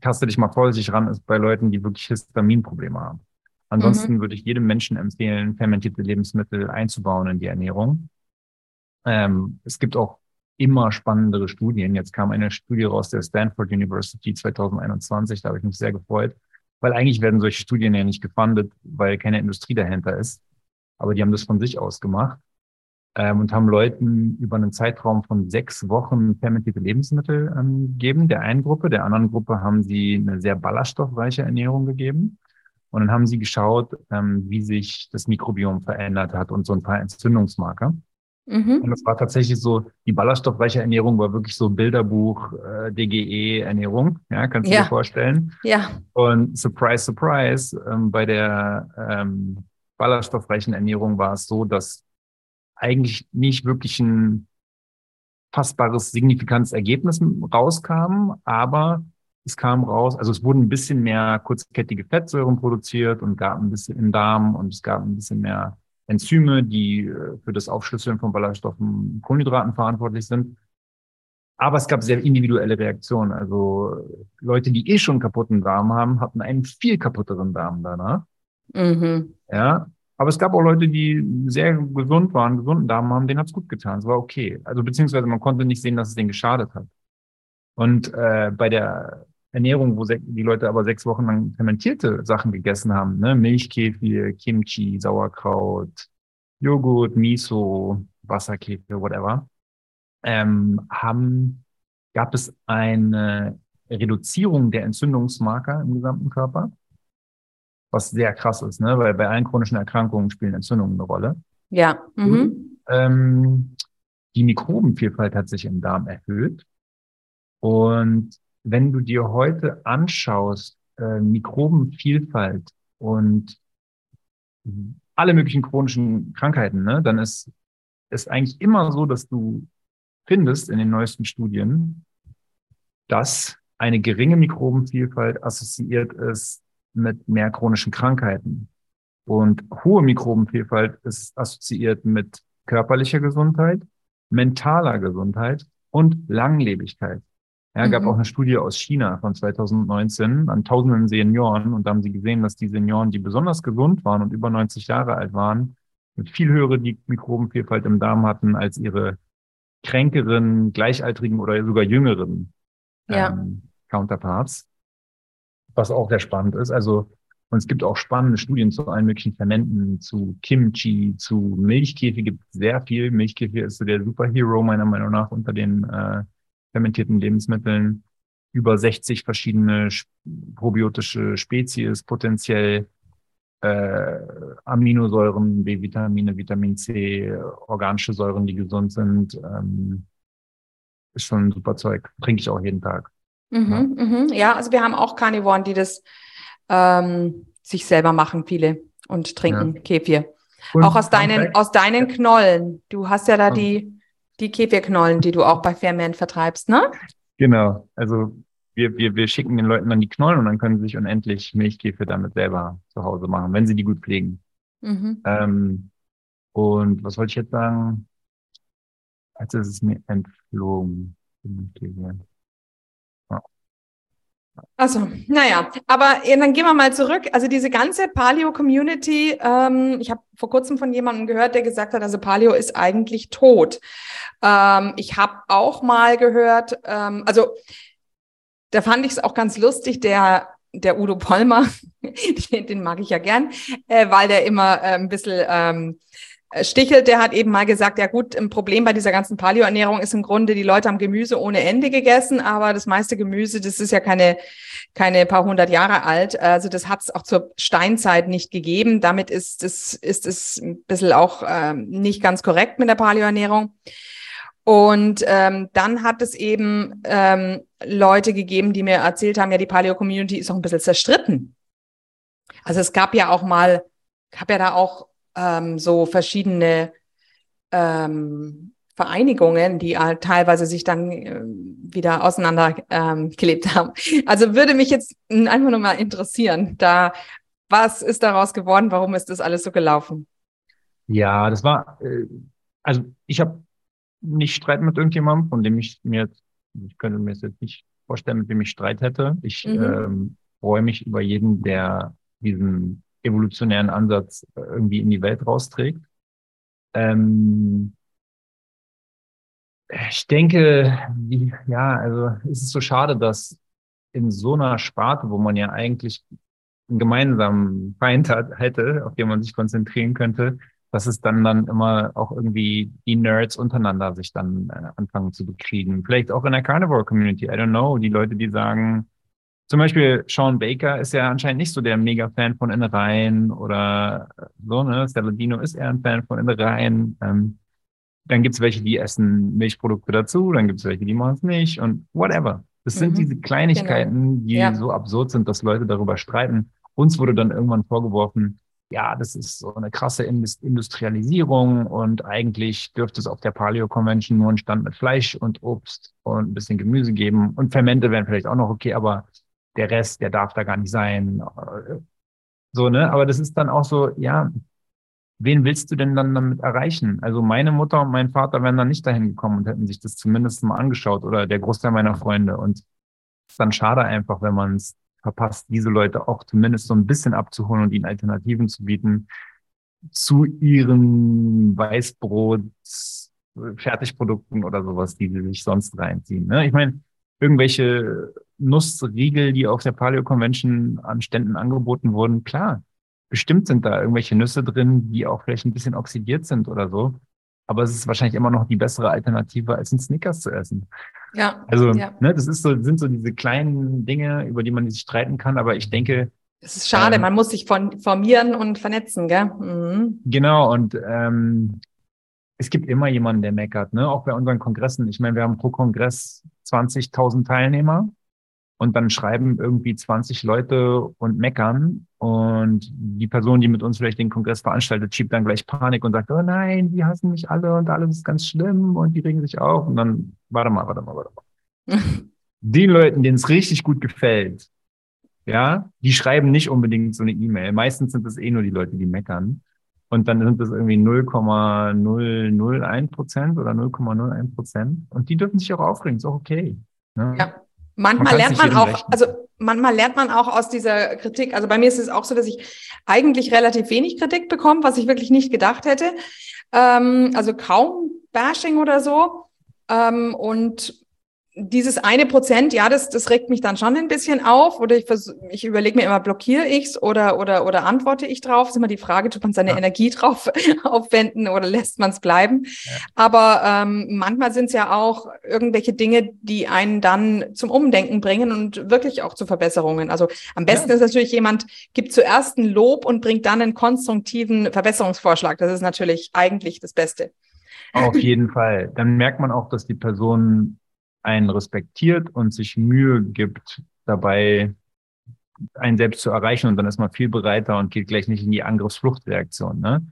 taste dich mal vorsichtig ran, ist bei Leuten, die wirklich Histaminprobleme haben. Ansonsten mhm. würde ich jedem Menschen empfehlen, fermentierte Lebensmittel einzubauen in die Ernährung. Ähm, es gibt auch immer spannendere Studien. Jetzt kam eine Studie raus der Stanford University 2021, da habe ich mich sehr gefreut, weil eigentlich werden solche Studien ja nicht gefundet, weil keine Industrie dahinter ist. Aber die haben das von sich aus gemacht ähm, und haben Leuten über einen Zeitraum von sechs Wochen fermentierte Lebensmittel ähm, gegeben, der einen Gruppe. Der anderen Gruppe haben sie eine sehr ballaststoffreiche Ernährung gegeben. Und dann haben sie geschaut, ähm, wie sich das Mikrobiom verändert hat und so ein paar Entzündungsmarker. Mhm. Und das war tatsächlich so, die ballaststoffreiche Ernährung war wirklich so Bilderbuch, äh, DGE-Ernährung, ja, kannst du ja. dir vorstellen. Ja. Und surprise, surprise, ähm, bei der ähm, ballaststoffreichen Ernährung war es so, dass eigentlich nicht wirklich ein fassbares, signifikantes Ergebnis rauskam, aber es kam raus, also es wurden ein bisschen mehr kurzkettige Fettsäuren produziert und gab ein bisschen im Darm und es gab ein bisschen mehr Enzyme, die äh, für das Aufschlüsseln von Ballaststoffen, Kohlenhydraten verantwortlich sind. Aber es gab sehr individuelle Reaktionen. Also Leute, die eh schon kaputten Darm haben, hatten einen viel kaputteren Darm danach. Mhm. Ja, aber es gab auch Leute, die sehr gesund waren, gesunden Darm haben, denen hat's gut getan. Es war okay. Also beziehungsweise man konnte nicht sehen, dass es denen geschadet hat. Und äh, bei der Ernährung, wo die Leute aber sechs Wochen lang fermentierte Sachen gegessen haben, ne? Milchkefir, Kimchi, Sauerkraut, Joghurt, Miso, Wasserkefir, whatever, ähm, haben, gab es eine Reduzierung der Entzündungsmarker im gesamten Körper. Was sehr krass ist, ne? weil bei allen chronischen Erkrankungen spielen Entzündungen eine Rolle. Ja. Mhm. Ähm, die Mikrobenvielfalt hat sich im Darm erhöht. Und wenn du dir heute anschaust, äh, Mikrobenvielfalt und alle möglichen chronischen Krankheiten, ne, dann ist es eigentlich immer so, dass du findest in den neuesten Studien, dass eine geringe Mikrobenvielfalt assoziiert ist mit mehr chronischen Krankheiten. Und hohe Mikrobenvielfalt ist assoziiert mit körperlicher Gesundheit, mentaler Gesundheit und Langlebigkeit. Ja, gab mhm. auch eine Studie aus China von 2019 an tausenden Senioren und da haben sie gesehen, dass die Senioren, die besonders gesund waren und über 90 Jahre alt waren, mit viel höhere Mikrobenvielfalt im Darm hatten als ihre kränkeren, gleichaltrigen oder sogar jüngeren ja. ähm, Counterparts. Was auch sehr spannend ist. Also, und es gibt auch spannende Studien zu allen möglichen Fermenten, zu Kimchi, zu Milchkäfig gibt es sehr viel. Milchkäfig ist der Superhero meiner Meinung nach unter den äh, fermentierten Lebensmitteln über 60 verschiedene probiotische Spezies, potenziell äh, Aminosäuren, B-Vitamine, Vitamin C, organische Säuren, die gesund sind. Ähm, ist schon ein super Zeug. Trinke ich auch jeden Tag. Mhm, ja. Mhm. ja, also wir haben auch Karnivoren, die das ähm, sich selber machen, viele und trinken ja. Kefir. Und auch aus deinen, aus deinen Knollen. Du hast ja da die die Kefirknollen, die du auch bei Fairman vertreibst, ne? Genau. Also wir, wir, wir schicken den Leuten dann die Knollen und dann können sie sich unendlich Milchkäfer damit selber zu Hause machen, wenn sie die gut pflegen. Mhm. Ähm, und was wollte ich jetzt sagen? Als ist es mir entflogen. Also, naja, aber dann gehen wir mal zurück. Also diese ganze Paleo-Community, ähm, ich habe vor kurzem von jemandem gehört, der gesagt hat, also Paleo ist eigentlich tot. Ähm, ich habe auch mal gehört, ähm, also da fand ich es auch ganz lustig, der der Udo Polmer, [laughs] den, mag ich ja gern, äh, weil der immer äh, ein bisschen ähm, Stichelt, der hat eben mal gesagt, ja gut, ein Problem bei dieser ganzen Paleo-Ernährung ist im Grunde, die Leute haben Gemüse ohne Ende gegessen, aber das meiste Gemüse, das ist ja keine, keine paar hundert Jahre alt. Also das hat es auch zur Steinzeit nicht gegeben. Damit ist es, ist es ein bisschen auch ähm, nicht ganz korrekt mit der Paleo-Ernährung. Und ähm, dann hat es eben ähm, Leute gegeben, die mir erzählt haben, ja, die Paleo-Community ist auch ein bisschen zerstritten. Also es gab ja auch mal, gab ja da auch ähm, so verschiedene ähm, Vereinigungen, die äh, teilweise sich dann äh, wieder auseinandergeklebt ähm, [laughs] haben. Also würde mich jetzt einfach nur mal interessieren, da was ist daraus geworden, warum ist das alles so gelaufen? Ja, das war, äh, also ich habe nicht Streit mit irgendjemandem, von dem ich mir jetzt, ich könnte mir jetzt nicht vorstellen, mit dem ich Streit hätte. Ich mhm. ähm, freue mich über jeden, der diesen evolutionären Ansatz äh, irgendwie in die Welt rausträgt. Ähm, ich denke, ja, also es ist so schade, dass in so einer Sparte, wo man ja eigentlich einen gemeinsamen Feind hat, hätte, auf den man sich konzentrieren könnte, dass es dann dann immer auch irgendwie die Nerds untereinander sich dann äh, anfangen zu bekriegen. Vielleicht auch in der Carnivore Community, I don't know, die Leute, die sagen, zum Beispiel Sean Baker ist ja anscheinend nicht so der Mega-Fan von Innereien oder so, ne? Saladino ist eher ein Fan von Innereien. Ähm, dann gibt's welche, die essen Milchprodukte dazu, dann gibt's welche, die machen es nicht und whatever. Das sind mhm. diese Kleinigkeiten, genau. die ja. so absurd sind, dass Leute darüber streiten. Uns wurde dann irgendwann vorgeworfen, ja, das ist so eine krasse Industrialisierung und eigentlich dürfte es auf der Paleo Convention nur einen Stand mit Fleisch und Obst und ein bisschen Gemüse geben und Fermente wären vielleicht auch noch okay, aber der Rest, der darf da gar nicht sein. So, ne? Aber das ist dann auch so, ja, wen willst du denn dann damit erreichen? Also meine Mutter und mein Vater wären dann nicht dahin gekommen und hätten sich das zumindest mal angeschaut oder der Großteil meiner Freunde. Und es ist dann schade einfach, wenn man es verpasst, diese Leute auch zumindest so ein bisschen abzuholen und ihnen Alternativen zu bieten zu ihren Weißbrot, Fertigprodukten oder sowas, die sie sich sonst reinziehen. Ne? Ich meine, irgendwelche Nussriegel, die auf der Paleo Convention an Ständen angeboten wurden, klar, bestimmt sind da irgendwelche Nüsse drin, die auch vielleicht ein bisschen oxidiert sind oder so. Aber es ist wahrscheinlich immer noch die bessere Alternative, als ein Snickers zu essen. Ja. Also, ja. Ne, das ist so, sind so diese kleinen Dinge, über die man sich streiten kann. Aber ich denke, Es ist schade, ähm, man muss sich von, formieren und vernetzen, gell? Mhm. Genau, und ähm, es gibt immer jemanden, der meckert, ne? Auch bei unseren Kongressen. Ich meine, wir haben pro Kongress 20.000 Teilnehmer und dann schreiben irgendwie 20 Leute und meckern und die Person, die mit uns vielleicht den Kongress veranstaltet, schiebt dann gleich Panik und sagt, oh nein, die hassen mich alle und alles ist ganz schlimm und die regen sich auf und dann, warte mal, warte mal, warte mal. [laughs] den Leuten, denen es richtig gut gefällt, ja, die schreiben nicht unbedingt so eine E-Mail. Meistens sind es eh nur die Leute, die meckern. Und dann sind es irgendwie 0,001 Prozent oder 0,01 Prozent. Und die dürfen sich auch aufregen, ist auch okay. Ne? Ja. Manchmal man lernt man auch, rechnen. also manchmal lernt man auch aus dieser Kritik. Also bei mir ist es auch so, dass ich eigentlich relativ wenig Kritik bekomme, was ich wirklich nicht gedacht hätte. Ähm, also kaum Bashing oder so. Ähm, und dieses eine Prozent, ja, das, das regt mich dann schon ein bisschen auf. Oder ich, ich überlege mir immer, blockiere ich's oder, oder, oder antworte ich drauf? ist immer die Frage, tut man seine ja. Energie drauf [laughs] aufwenden oder lässt man es bleiben? Ja. Aber ähm, manchmal sind es ja auch irgendwelche Dinge, die einen dann zum Umdenken bringen und wirklich auch zu Verbesserungen. Also am besten ja. ist natürlich jemand, gibt zuerst ein Lob und bringt dann einen konstruktiven Verbesserungsvorschlag. Das ist natürlich eigentlich das Beste. Auf jeden Fall. Dann merkt man auch, dass die Person einen respektiert und sich Mühe gibt, dabei einen selbst zu erreichen und dann ist man viel bereiter und geht gleich nicht in die Angriffsfluchtreaktion. Ne?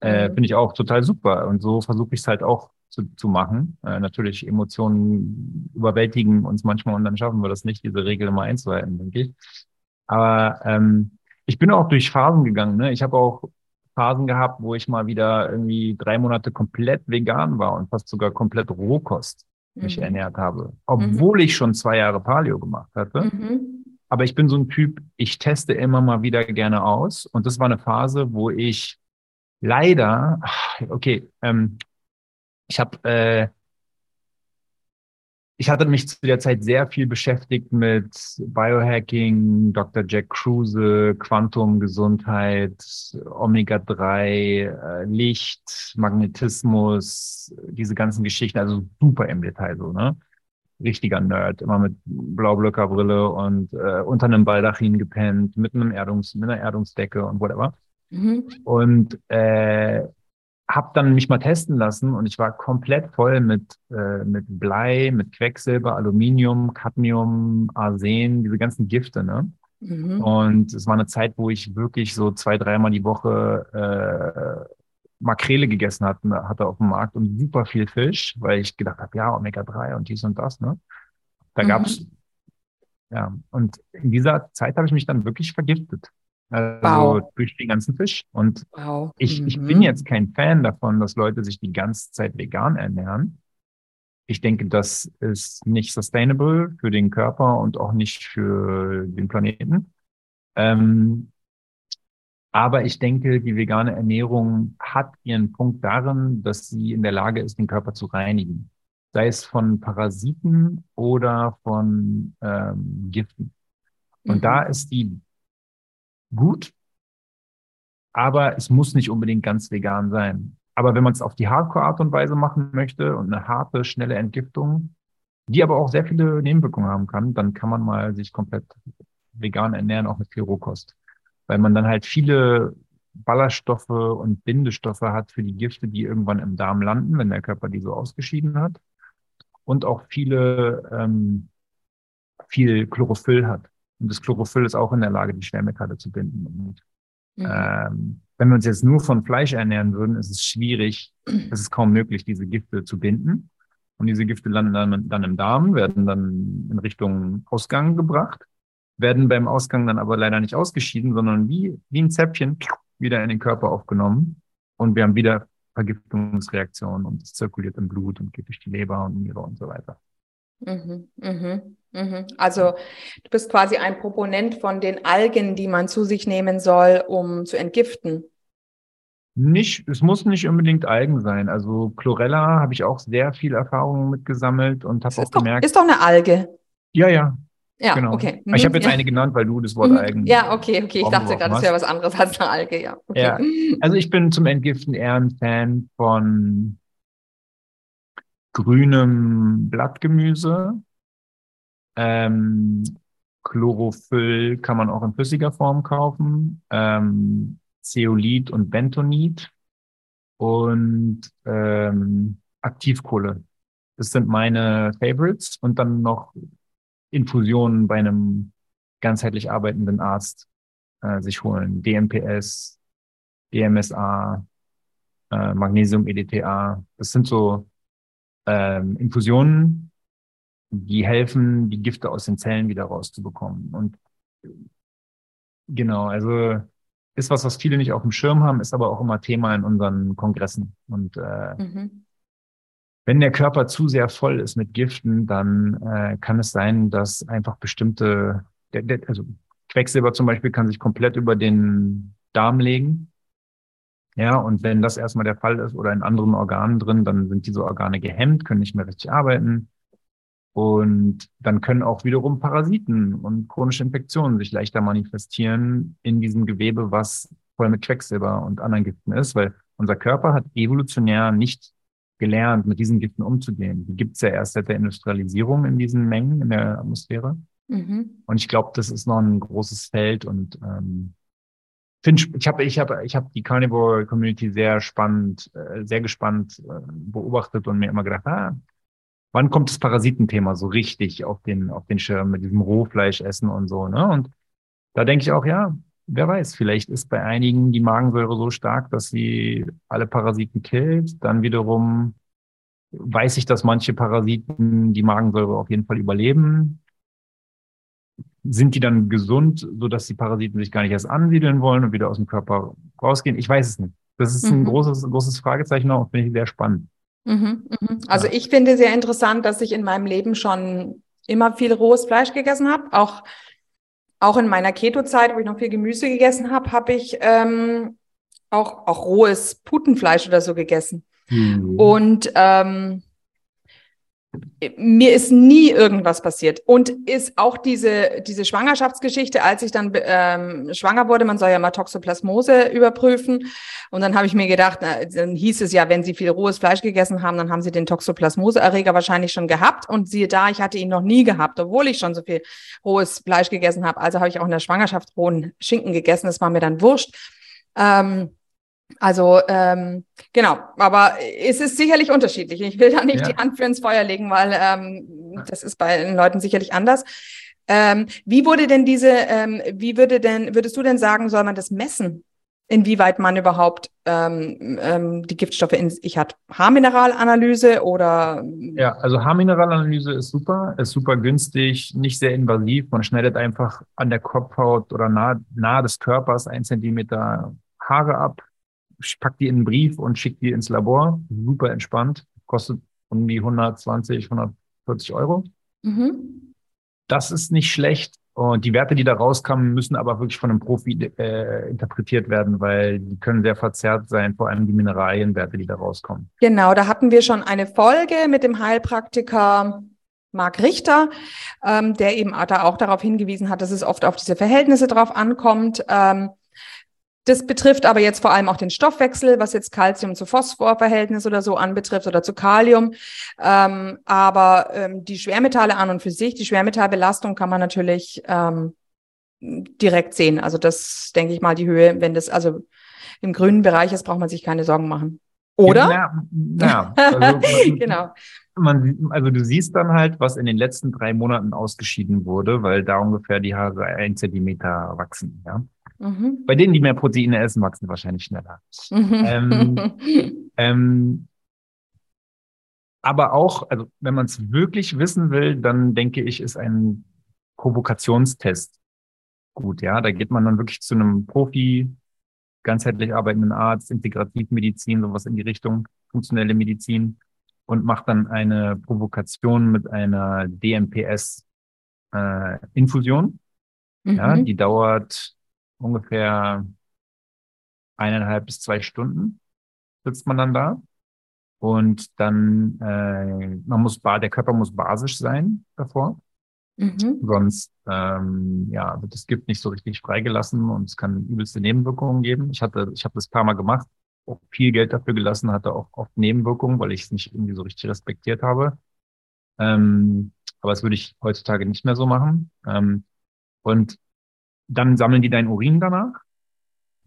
Äh, mhm. Finde ich auch total super. Und so versuche ich es halt auch zu, zu machen. Äh, natürlich, Emotionen überwältigen uns manchmal und dann schaffen wir das nicht, diese Regel immer einzuhalten, denke ich. Aber ähm, ich bin auch durch Phasen gegangen. Ne? Ich habe auch Phasen gehabt, wo ich mal wieder irgendwie drei Monate komplett vegan war und fast sogar komplett Rohkost mich mhm. ernährt habe, obwohl mhm. ich schon zwei Jahre Paleo gemacht hatte. Mhm. Aber ich bin so ein Typ, ich teste immer mal wieder gerne aus. Und das war eine Phase, wo ich leider, okay, ähm, ich habe äh, ich hatte mich zu der Zeit sehr viel beschäftigt mit Biohacking, Dr. Jack Kruse, Quantumgesundheit, Omega-3, äh, Licht, Magnetismus, diese ganzen Geschichten, also super im Detail so, ne? Richtiger Nerd, immer mit Blaublöckerbrille und äh, unter einem Baldachin gepennt, mit einem Erdungs, mit einer Erdungsdecke und whatever. Mhm. Und äh, habe dann mich mal testen lassen und ich war komplett voll mit, äh, mit Blei, mit Quecksilber, Aluminium, Cadmium, Arsen, diese ganzen Gifte. Ne? Mhm. Und es war eine Zeit, wo ich wirklich so zwei, dreimal die Woche äh, Makrele gegessen hatte, hatte auf dem Markt und super viel Fisch, weil ich gedacht habe, ja, Omega-3 und dies und das. Ne? Da mhm. gab's ja, und in dieser Zeit habe ich mich dann wirklich vergiftet. Also wow. durch den ganzen Fisch. Und wow. ich, mhm. ich bin jetzt kein Fan davon, dass Leute sich die ganze Zeit vegan ernähren. Ich denke, das ist nicht sustainable für den Körper und auch nicht für den Planeten. Ähm, aber ich denke, die vegane Ernährung hat ihren Punkt darin, dass sie in der Lage ist, den Körper zu reinigen. Sei es von Parasiten oder von ähm, Giften. Und mhm. da ist die gut, aber es muss nicht unbedingt ganz vegan sein. Aber wenn man es auf die Hardcore-Art und Weise machen möchte und eine harte, schnelle Entgiftung, die aber auch sehr viele Nebenwirkungen haben kann, dann kann man mal sich komplett vegan ernähren, auch mit viel Rohkost. Weil man dann halt viele Ballaststoffe und Bindestoffe hat für die Gifte, die irgendwann im Darm landen, wenn der Körper die so ausgeschieden hat. Und auch viele, ähm, viel Chlorophyll hat. Und das Chlorophyll ist auch in der Lage, die Schwärmekarte zu binden. Und mhm. ähm, wenn wir uns jetzt nur von Fleisch ernähren würden, ist es schwierig, [clears throat] es ist kaum möglich, diese Gifte zu binden. Und diese Gifte landen dann, dann im Darm, werden dann in Richtung Ausgang gebracht, werden beim Ausgang dann aber leider nicht ausgeschieden, sondern wie, wie ein Zäpfchen wieder in den Körper aufgenommen. Und wir haben wieder Vergiftungsreaktionen und es zirkuliert im Blut und geht durch die Leber und Niere und so weiter. Mhm, mhm. Also du bist quasi ein Proponent von den Algen, die man zu sich nehmen soll, um zu entgiften. Nicht, es muss nicht unbedingt Algen sein. Also Chlorella habe ich auch sehr viel Erfahrung mitgesammelt und habe auch doch, gemerkt. Ist doch eine Alge. Ja, ja. Ja, genau. okay. Ich habe jetzt ja. eine genannt, weil du das [laughs] Wort mhm. Algen. Ja, okay, okay. Ich dachte gerade, das wäre was anderes als eine Alge, ja. Okay. ja. [laughs] Also ich bin zum Entgiften eher ein Fan von grünem Blattgemüse, ähm, Chlorophyll kann man auch in flüssiger Form kaufen. Ähm, Zeolit und Bentonit und ähm, Aktivkohle. Das sind meine Favorites und dann noch Infusionen bei einem ganzheitlich arbeitenden Arzt äh, sich holen. DMPS, DMSA, äh, Magnesium EDTA. Das sind so ähm, Infusionen, die helfen, die Gifte aus den Zellen wieder rauszubekommen. Und genau, also ist was, was viele nicht auf dem Schirm haben, ist aber auch immer Thema in unseren Kongressen. Und äh, mhm. wenn der Körper zu sehr voll ist mit Giften, dann äh, kann es sein, dass einfach bestimmte, der, der, also Quecksilber zum Beispiel kann sich komplett über den Darm legen. Ja, und wenn das erstmal der Fall ist oder in anderen Organen drin, dann sind diese Organe gehemmt, können nicht mehr richtig arbeiten. Und dann können auch wiederum Parasiten und chronische Infektionen sich leichter manifestieren in diesem Gewebe, was voll mit Quecksilber und anderen Giften ist, weil unser Körper hat evolutionär nicht gelernt, mit diesen Giften umzugehen. Die gibt es ja erst seit der Industrialisierung in diesen Mengen in der Atmosphäre. Mhm. Und ich glaube, das ist noch ein großes Feld und ähm, find, ich habe ich hab, ich hab die Carnivore Community sehr spannend, äh, sehr gespannt äh, beobachtet und mir immer gedacht, ah, wann kommt das Parasitenthema so richtig auf den, auf den Schirm mit diesem Rohfleischessen und so, ne? Und da denke ich auch, ja, wer weiß, vielleicht ist bei einigen die Magensäure so stark, dass sie alle Parasiten killt. Dann wiederum weiß ich, dass manche Parasiten die Magensäure auf jeden Fall überleben. Sind die dann gesund, so dass die Parasiten sich gar nicht erst ansiedeln wollen und wieder aus dem Körper rausgehen? Ich weiß es nicht. Das ist ein mhm. großes, großes Fragezeichen und finde ich sehr spannend. Mhm, mhm. Also ja. ich finde sehr interessant, dass ich in meinem Leben schon immer viel rohes Fleisch gegessen habe. Auch, auch in meiner Keto-Zeit, wo ich noch viel Gemüse gegessen habe, habe ich ähm, auch, auch rohes Putenfleisch oder so gegessen. Mhm. Und ähm, mir ist nie irgendwas passiert. Und ist auch diese, diese Schwangerschaftsgeschichte, als ich dann ähm, schwanger wurde, man soll ja mal Toxoplasmose überprüfen. Und dann habe ich mir gedacht, na, dann hieß es ja, wenn Sie viel rohes Fleisch gegessen haben, dann haben Sie den Toxoplasmose-Erreger wahrscheinlich schon gehabt. Und siehe da, ich hatte ihn noch nie gehabt, obwohl ich schon so viel rohes Fleisch gegessen habe. Also habe ich auch in der Schwangerschaft rohen Schinken gegessen. Das war mir dann wurscht. Ähm, also ähm, genau, aber es ist sicherlich unterschiedlich. Ich will da nicht ja. die Hand für ins Feuer legen, weil ähm, das ist bei den Leuten sicherlich anders. Ähm, wie wurde denn diese, ähm, wie würde denn, würdest du denn sagen, soll man das messen? Inwieweit man überhaupt ähm, ähm, die Giftstoffe in sich hat? Haarmineralanalyse oder? Ja, also Haarmineralanalyse ist super, ist super günstig, nicht sehr invasiv. Man schneidet einfach an der Kopfhaut oder nahe, nahe des Körpers ein Zentimeter Haare ab, ich pack die in einen Brief und schicke die ins Labor. Super entspannt. Kostet um die 120, 140 Euro. Mhm. Das ist nicht schlecht. Und die Werte, die da rauskommen, müssen aber wirklich von einem Profi äh, interpretiert werden, weil die können sehr verzerrt sein, vor allem die Mineralienwerte, die da rauskommen. Genau, da hatten wir schon eine Folge mit dem Heilpraktiker Marc Richter, ähm, der eben da auch darauf hingewiesen hat, dass es oft auf diese Verhältnisse drauf ankommt. Ähm, das betrifft aber jetzt vor allem auch den Stoffwechsel, was jetzt Calcium zu Phosphor-Verhältnis oder so anbetrifft oder zu Kalium. Ähm, aber ähm, die Schwermetalle an und für sich, die Schwermetallbelastung kann man natürlich ähm, direkt sehen. Also das denke ich mal die Höhe, wenn das also im grünen Bereich ist, braucht man sich keine Sorgen machen. Oder? Ja, ja. Also, [laughs] genau. Man, also du siehst dann halt, was in den letzten drei Monaten ausgeschieden wurde, weil da ungefähr die Haare ein Zentimeter wachsen. Ja. Mhm. Bei denen, die mehr Proteine essen, wachsen wahrscheinlich schneller. Mhm. Ähm, [laughs] ähm, aber auch, also wenn man es wirklich wissen will, dann denke ich, ist ein Provokationstest gut. Ja, da geht man dann wirklich zu einem Profi, ganzheitlich arbeitenden Arzt, Integrativmedizin, sowas in die Richtung, funktionelle Medizin und macht dann eine Provokation mit einer DMPS-Infusion. Äh, mhm. Ja, die dauert ungefähr eineinhalb bis zwei Stunden sitzt man dann da. Und dann, äh, man muss, der Körper muss basisch sein davor. Mhm. Sonst ähm, ja, wird das Gift nicht so richtig freigelassen und es kann übelste Nebenwirkungen geben. Ich hatte, ich habe das paar Mal gemacht, auch viel Geld dafür gelassen, hatte auch oft Nebenwirkungen, weil ich es nicht irgendwie so richtig respektiert habe. Ähm, aber das würde ich heutzutage nicht mehr so machen. Ähm, Und dann sammeln die dein Urin danach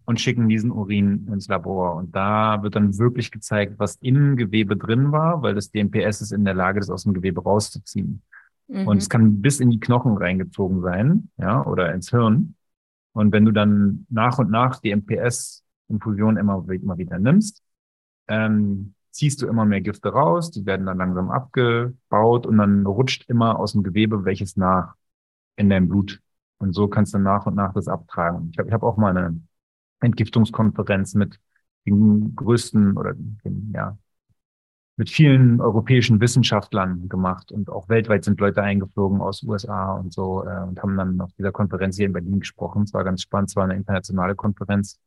und schicken diesen Urin ins Labor. Und da wird dann wirklich gezeigt, was im Gewebe drin war, weil das DMPS ist in der Lage, das aus dem Gewebe rauszuziehen. Mhm. Und es kann bis in die Knochen reingezogen sein, ja, oder ins Hirn. Und wenn du dann nach und nach die MPS-Infusion immer, immer wieder nimmst, ähm, ziehst du immer mehr Gifte raus, die werden dann langsam abgebaut und dann rutscht immer aus dem Gewebe welches nach in dein Blut. Und so kannst du nach und nach das abtragen. Ich habe ich hab auch mal eine Entgiftungskonferenz mit den größten oder den, ja, mit vielen europäischen Wissenschaftlern gemacht und auch weltweit sind Leute eingeflogen aus USA und so äh, und haben dann auf dieser Konferenz hier in Berlin gesprochen. Es war ganz spannend, es war eine internationale Konferenz.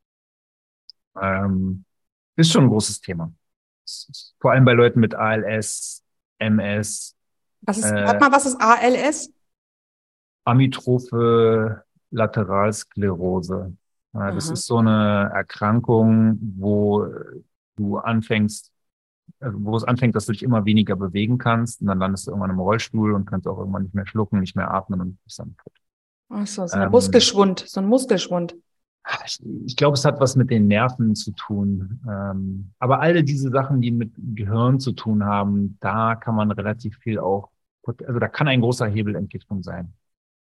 Ähm, ist schon ein großes Thema. Vor allem bei Leuten mit ALS, MS. Was ist, äh, mal, was ist ALS? Amyotrophe Lateralsklerose. Das ist so eine Erkrankung, wo du anfängst, wo es anfängt, dass du dich immer weniger bewegen kannst und dann landest du irgendwann im Rollstuhl und kannst auch irgendwann nicht mehr schlucken, nicht mehr atmen und bist dann tot. Ach so, so ein ähm, Muskelschwund, so ein Muskelschwund. Ich, ich glaube, es hat was mit den Nerven zu tun. Ähm, aber alle diese Sachen, die mit Gehirn zu tun haben, da kann man relativ viel auch, also da kann ein großer Hebel Entgiftung sein.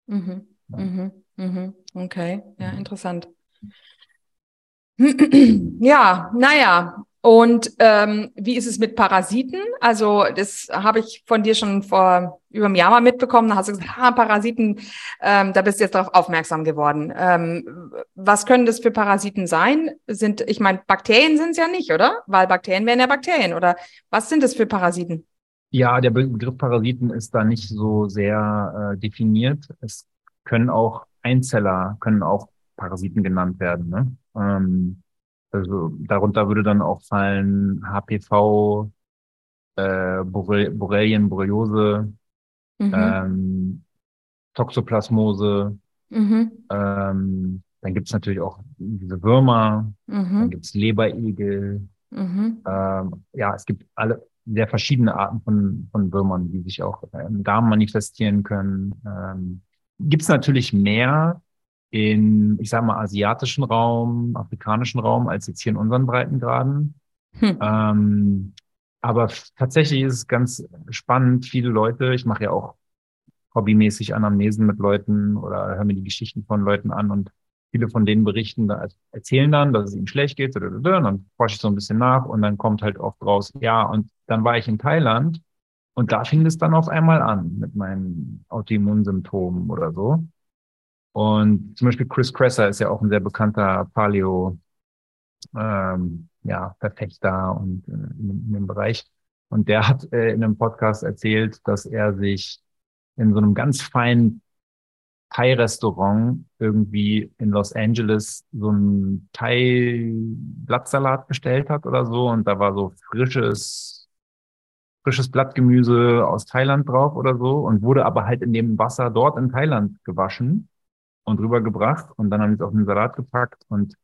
Mhm. Ja. Mhm. Mhm. Okay, ja, mhm. interessant. [clears throat] Ja, naja. Und ähm, wie ist es mit Parasiten? Also das habe ich von dir schon vor über einem Jahr mal mitbekommen. Da hast du gesagt, ah, Parasiten, ähm, da bist du jetzt darauf aufmerksam geworden. Ähm, was können das für Parasiten sein? Sind, ich meine, Bakterien sind es ja nicht, oder? Weil Bakterien wären ja Bakterien. Oder was sind das für Parasiten? Ja, der Begriff Parasiten ist da nicht so sehr äh, definiert. Es können auch Einzeller, können auch Parasiten genannt werden. Ne? Ähm, also darunter würde dann auch fallen HPV, äh, Borrelien, Borreliose, mhm. ähm, Toxoplasmose. Mhm. Ähm, dann gibt's natürlich auch diese Würmer, mhm. dann gibt's Leberigel. Mhm. Ähm, ja, es gibt alle sehr verschiedene Arten von, von Würmern, die sich auch im Darm manifestieren können. Ähm, gibt's natürlich mehr, in, ich sage mal, asiatischen Raum, afrikanischen Raum, als jetzt hier in unseren Breitengraden. Hm. Ähm, aber tatsächlich ist es ganz spannend, viele Leute, ich mache ja auch hobbymäßig Anamnesen mit Leuten oder höre mir die Geschichten von Leuten an und viele von denen berichten, erzählen dann, dass es ihnen schlecht geht, und dann forsche ich so ein bisschen nach und dann kommt halt oft raus, ja, und dann war ich in Thailand und da fing es dann auf einmal an mit meinen Autoimmunsymptomen oder so. Und zum Beispiel Chris Kresser ist ja auch ein sehr bekannter Paleo, ähm, ja, Verfechter und äh, in, in, dem Bereich. Und der hat äh, in einem Podcast erzählt, dass er sich in so einem ganz feinen Thai-Restaurant irgendwie in Los Angeles so einen Thai-Blattsalat bestellt hat oder so. Und da war so frisches, frisches Blattgemüse aus Thailand drauf oder so und wurde aber halt in dem Wasser dort in Thailand gewaschen und rübergebracht und dann haben sie es auf den Salat gepackt und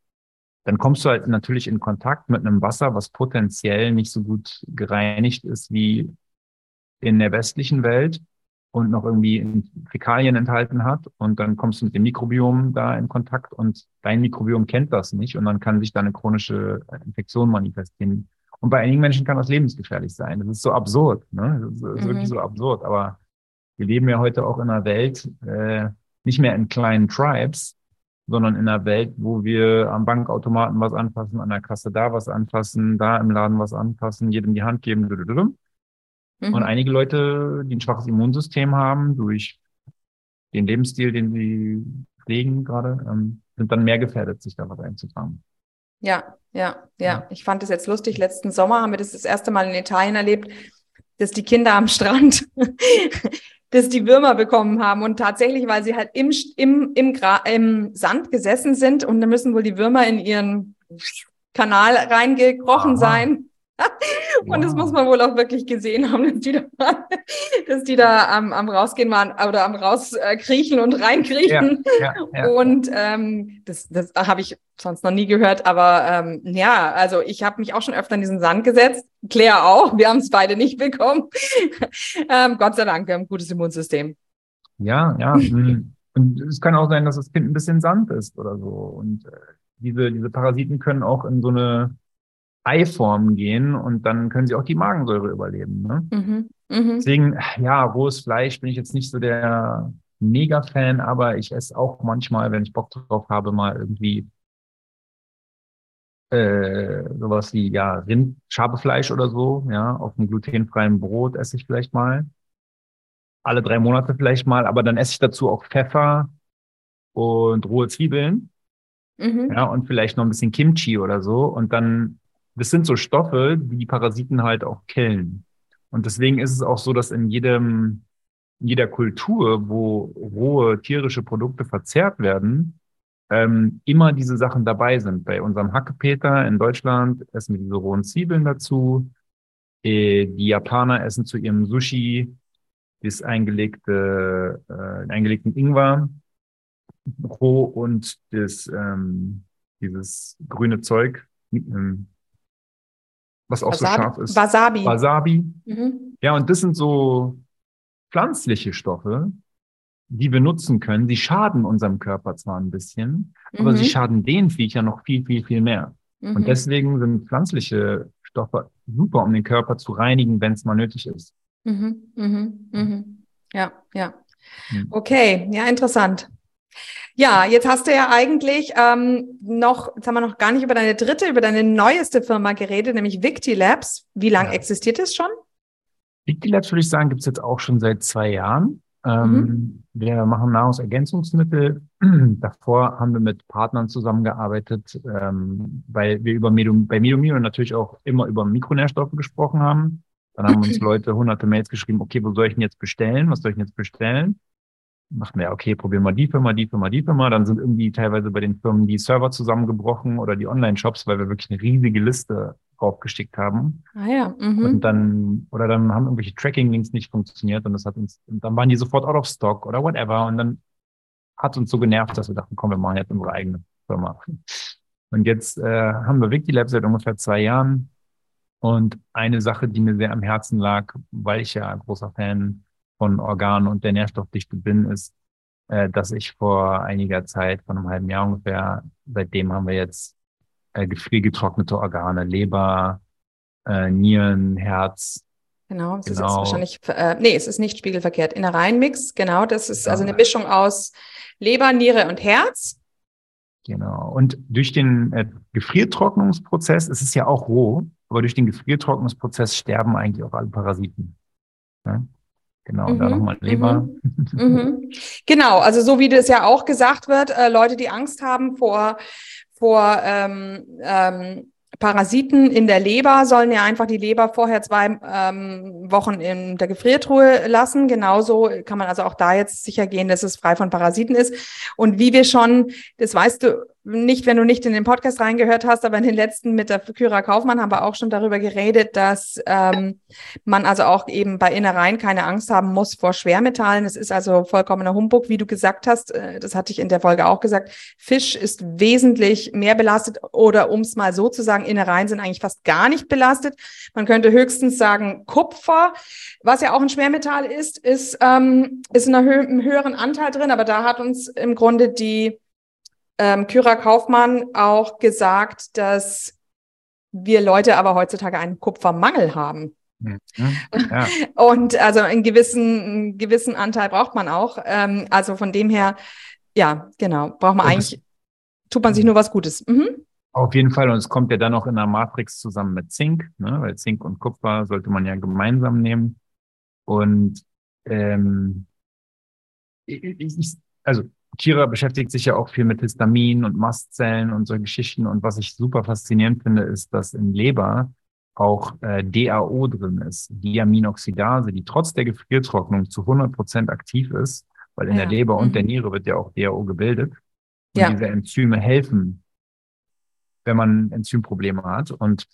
dann kommst du halt natürlich in Kontakt mit einem Wasser, was potenziell nicht so gut gereinigt ist wie in der westlichen Welt und noch irgendwie Fäkalien enthalten hat. Und dann kommst du mit dem Mikrobiom da in Kontakt und dein Mikrobiom kennt das nicht und dann kann sich da eine chronische Infektion manifestieren. Und bei einigen Menschen kann das lebensgefährlich sein. Das ist so absurd, ne? Das ist, mhm. wirklich so absurd. Aber wir leben ja heute auch in einer Welt, äh, nicht mehr in kleinen Tribes, sondern in einer Welt, wo wir am Bankautomaten was anfassen, an der Kasse da was anfassen, da im Laden was anfassen, jedem die Hand geben. Mhm. Und einige Leute, die ein schwaches Immunsystem haben, durch den Lebensstil, den sie pflegen gerade, ähm, sind dann mehr gefährdet, sich da was einzufangen. Ja, ja, ja. Ich fand es jetzt lustig. Letzten Sommer haben wir das das erste Mal in Italien erlebt, dass die Kinder am Strand [laughs] dass die Würmer bekommen haben. Und tatsächlich, weil sie halt im, im, im, Gra im Sand gesessen sind und dann müssen wohl die Würmer in ihren Kanal reingekrochen Aha. sein. [laughs] und das muss man wohl auch wirklich gesehen haben, dass die da, dass die da am, am rausgehen waren oder am rauskriechen und reinkriechen. Ja, ja, ja. Und ähm, das, das habe ich sonst noch nie gehört. Aber ähm, ja, also ich habe mich auch schon öfter in diesen Sand gesetzt. Claire auch. Wir haben es beide nicht bekommen. [laughs] ähm, Gott sei Dank, wir haben ein gutes Immunsystem. Ja, ja. Hm. Und es kann auch sein, dass das Kind ein bisschen Sand ist oder so. Und äh, diese, diese Parasiten können auch in so eine Eiform gehen und dann können sie auch die Magensäure überleben. Ne? Mhm. Mhm. Deswegen, ja, rohes Fleisch bin ich jetzt nicht so der Mega-Fan, aber ich esse auch manchmal, wenn ich Bock drauf habe, mal irgendwie äh, sowas wie ja Rind, Schabefleisch oder so, ja, auf einem glutenfreien Brot esse ich vielleicht mal. Alle drei Monate vielleicht mal, aber dann esse ich dazu auch Pfeffer und rohe Zwiebeln. Mhm. Ja, und vielleicht noch ein bisschen Kimchi oder so. Und dann, das sind so Stoffe, die die Parasiten halt auch killen. Und deswegen ist es auch so, dass in jedem, in jeder Kultur, wo rohe tierische Produkte verzehrt werden, ähm, immer diese Sachen dabei sind. Bei unserem Hackepeter in Deutschland essen wir diese rohen Zwiebeln dazu. Äh, die Japaner essen zu ihrem Sushi das eingelegte, äh, eingelegten Ingwer roh und das, ähm, dieses grüne Zeug, ähm, was auch Wasabi, so scharf ist. Wasabi. Wasabi. Mhm. Ja, und das sind so pflanzliche Stoffe, die wir nutzen können. Die schaden unserem Körper zwar ein bisschen, mhm. aber sie mhm. schaden den Viechern noch viel, viel, viel mehr. Mhm. Und deswegen sind pflanzliche Stoffe super, um den Körper zu reinigen, wenn es mal nötig ist. Mhm. Mhm. mhm. Ja, ja. Hm. Okay, ja, interessant. Ja, jetzt hast du ja eigentlich ähm, noch, jetzt haben wir noch gar nicht über deine dritte, über deine neueste Firma geredet, nämlich Victi Labs. Wie lange ja. existiert es schon? Victi Labs, würde ich sagen, gibt es jetzt auch schon seit zwei Jahren. Ähm, mhm. Wir machen Nahrungsergänzungsmittel. [clears throat] Davor haben wir mit Partnern zusammengearbeitet, ähm, weil wir über Medum, bei Medomino natürlich auch immer über Mikronährstoffe gesprochen haben. Dann haben uns [clears throat] Leute hunderte Mails geschrieben, okay, wo soll ich denn jetzt bestellen? Was soll ich denn jetzt bestellen? Machten wir, okay, probieren wir die Firma, die Firma, die Firma. Dann sind irgendwie teilweise bei den Firmen die Server zusammengebrochen oder die Online-Shops, weil wir wirklich eine riesige Liste draufgestickt haben. Ah ja. Mhm. Und dann, oder dann haben irgendwelche Tracking-Links nicht funktioniert und das hat uns, und dann waren die sofort out of stock oder whatever. Und dann hat uns so genervt, dass wir dachten, komm, wir machen jetzt unsere eigene Firma. Und jetzt äh, haben wir Wikilab seit ungefähr zwei Jahren. Und eine Sache, die mir sehr am Herzen lag, weil ich ja großer Fan von Organen und der Nährstoffdichte bin, ist, äh, dass ich vor einiger Zeit, vor einem halben Jahr ungefähr, seitdem haben wir jetzt äh, gefriergetrocknete Organe, Leber, äh, Nieren, Herz. Genau, das genau. ist wahrscheinlich, äh, nee, es ist nicht spiegelverkehrt. Innereienmix, genau, das ist also eine Mischung aus Leber, Niere und Herz. Genau. Und durch den äh, Gefriertrocknungsprozess, es ist ja auch roh, aber durch den Gefriertrocknungsprozess sterben eigentlich auch alle Parasiten. Ja? Genau, mhm, da nochmal Leber. Mhm, mhm. Genau, also so wie das ja auch gesagt wird, äh, Leute, die Angst haben vor vor ähm, ähm, Parasiten in der Leber sollen ja einfach die Leber vorher zwei ähm, Wochen in der Gefriertruhe lassen. Genauso kann man also auch da jetzt sicher gehen, dass es frei von Parasiten ist. Und wie wir schon, das weißt du nicht, wenn du nicht in den Podcast reingehört hast, aber in den letzten mit der Kyra Kaufmann haben wir auch schon darüber geredet, dass ähm, man also auch eben bei Innereien keine Angst haben muss vor Schwermetallen. Es ist also vollkommener Humbug, wie du gesagt hast. Äh, das hatte ich in der Folge auch gesagt. Fisch ist wesentlich mehr belastet oder um es mal so zu sagen, Innereien sind eigentlich fast gar nicht belastet. Man könnte höchstens sagen Kupfer, was ja auch ein Schwermetall ist, ist, ähm, ist in einem höheren Anteil drin, aber da hat uns im Grunde die ähm, Kyra Kaufmann auch gesagt, dass wir Leute aber heutzutage einen Kupfermangel haben. Mhm. Ja. [laughs] Und also einen gewissen, einen gewissen Anteil braucht man auch. Ähm, also von dem her, ja, genau, braucht man eigentlich, tut man sich nur was Gutes. Mhm. Auf jeden Fall. Und es kommt ja dann noch in der Matrix zusammen mit Zink, ne? weil Zink und Kupfer sollte man ja gemeinsam nehmen. Und ähm, ich, ich, also Kira beschäftigt sich ja auch viel mit Histamin und Mastzellen und so Geschichten. Und was ich super faszinierend finde, ist, dass in Leber auch äh, DAO drin ist, Diaminoxidase, die trotz der Gefriertrocknung zu 100 Prozent aktiv ist, weil in ja. der Leber und mhm. der Niere wird ja auch DAO gebildet. Und ja. diese Enzyme helfen, wenn man Enzymprobleme hat. Und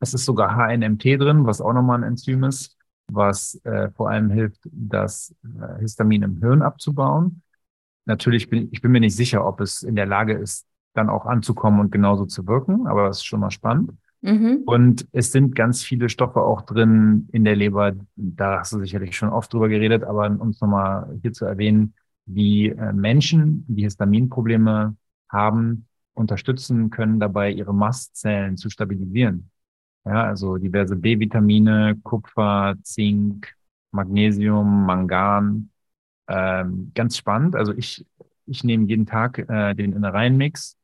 es ist sogar HNMT drin, was auch nochmal ein Enzym ist, was äh, vor allem hilft, das äh, Histamin im Hirn abzubauen Natürlich bin ich bin mir nicht sicher, ob es in der Lage ist, dann auch anzukommen und genauso zu wirken, aber das ist schon mal spannend. Mhm. Und es sind ganz viele Stoffe auch drin in der Leber. Da hast du sicherlich schon oft drüber geredet, aber um es nochmal hier zu erwähnen, die äh, Menschen, die Histaminprobleme haben, unterstützen können dabei, ihre Mastzellen zu stabilisieren. Ja, also diverse B-Vitamine, Kupfer, Zink, Magnesium, Mangan. Ähm, ganz spannend. Also ich, ich nehme jeden Tag äh, den Innereienmix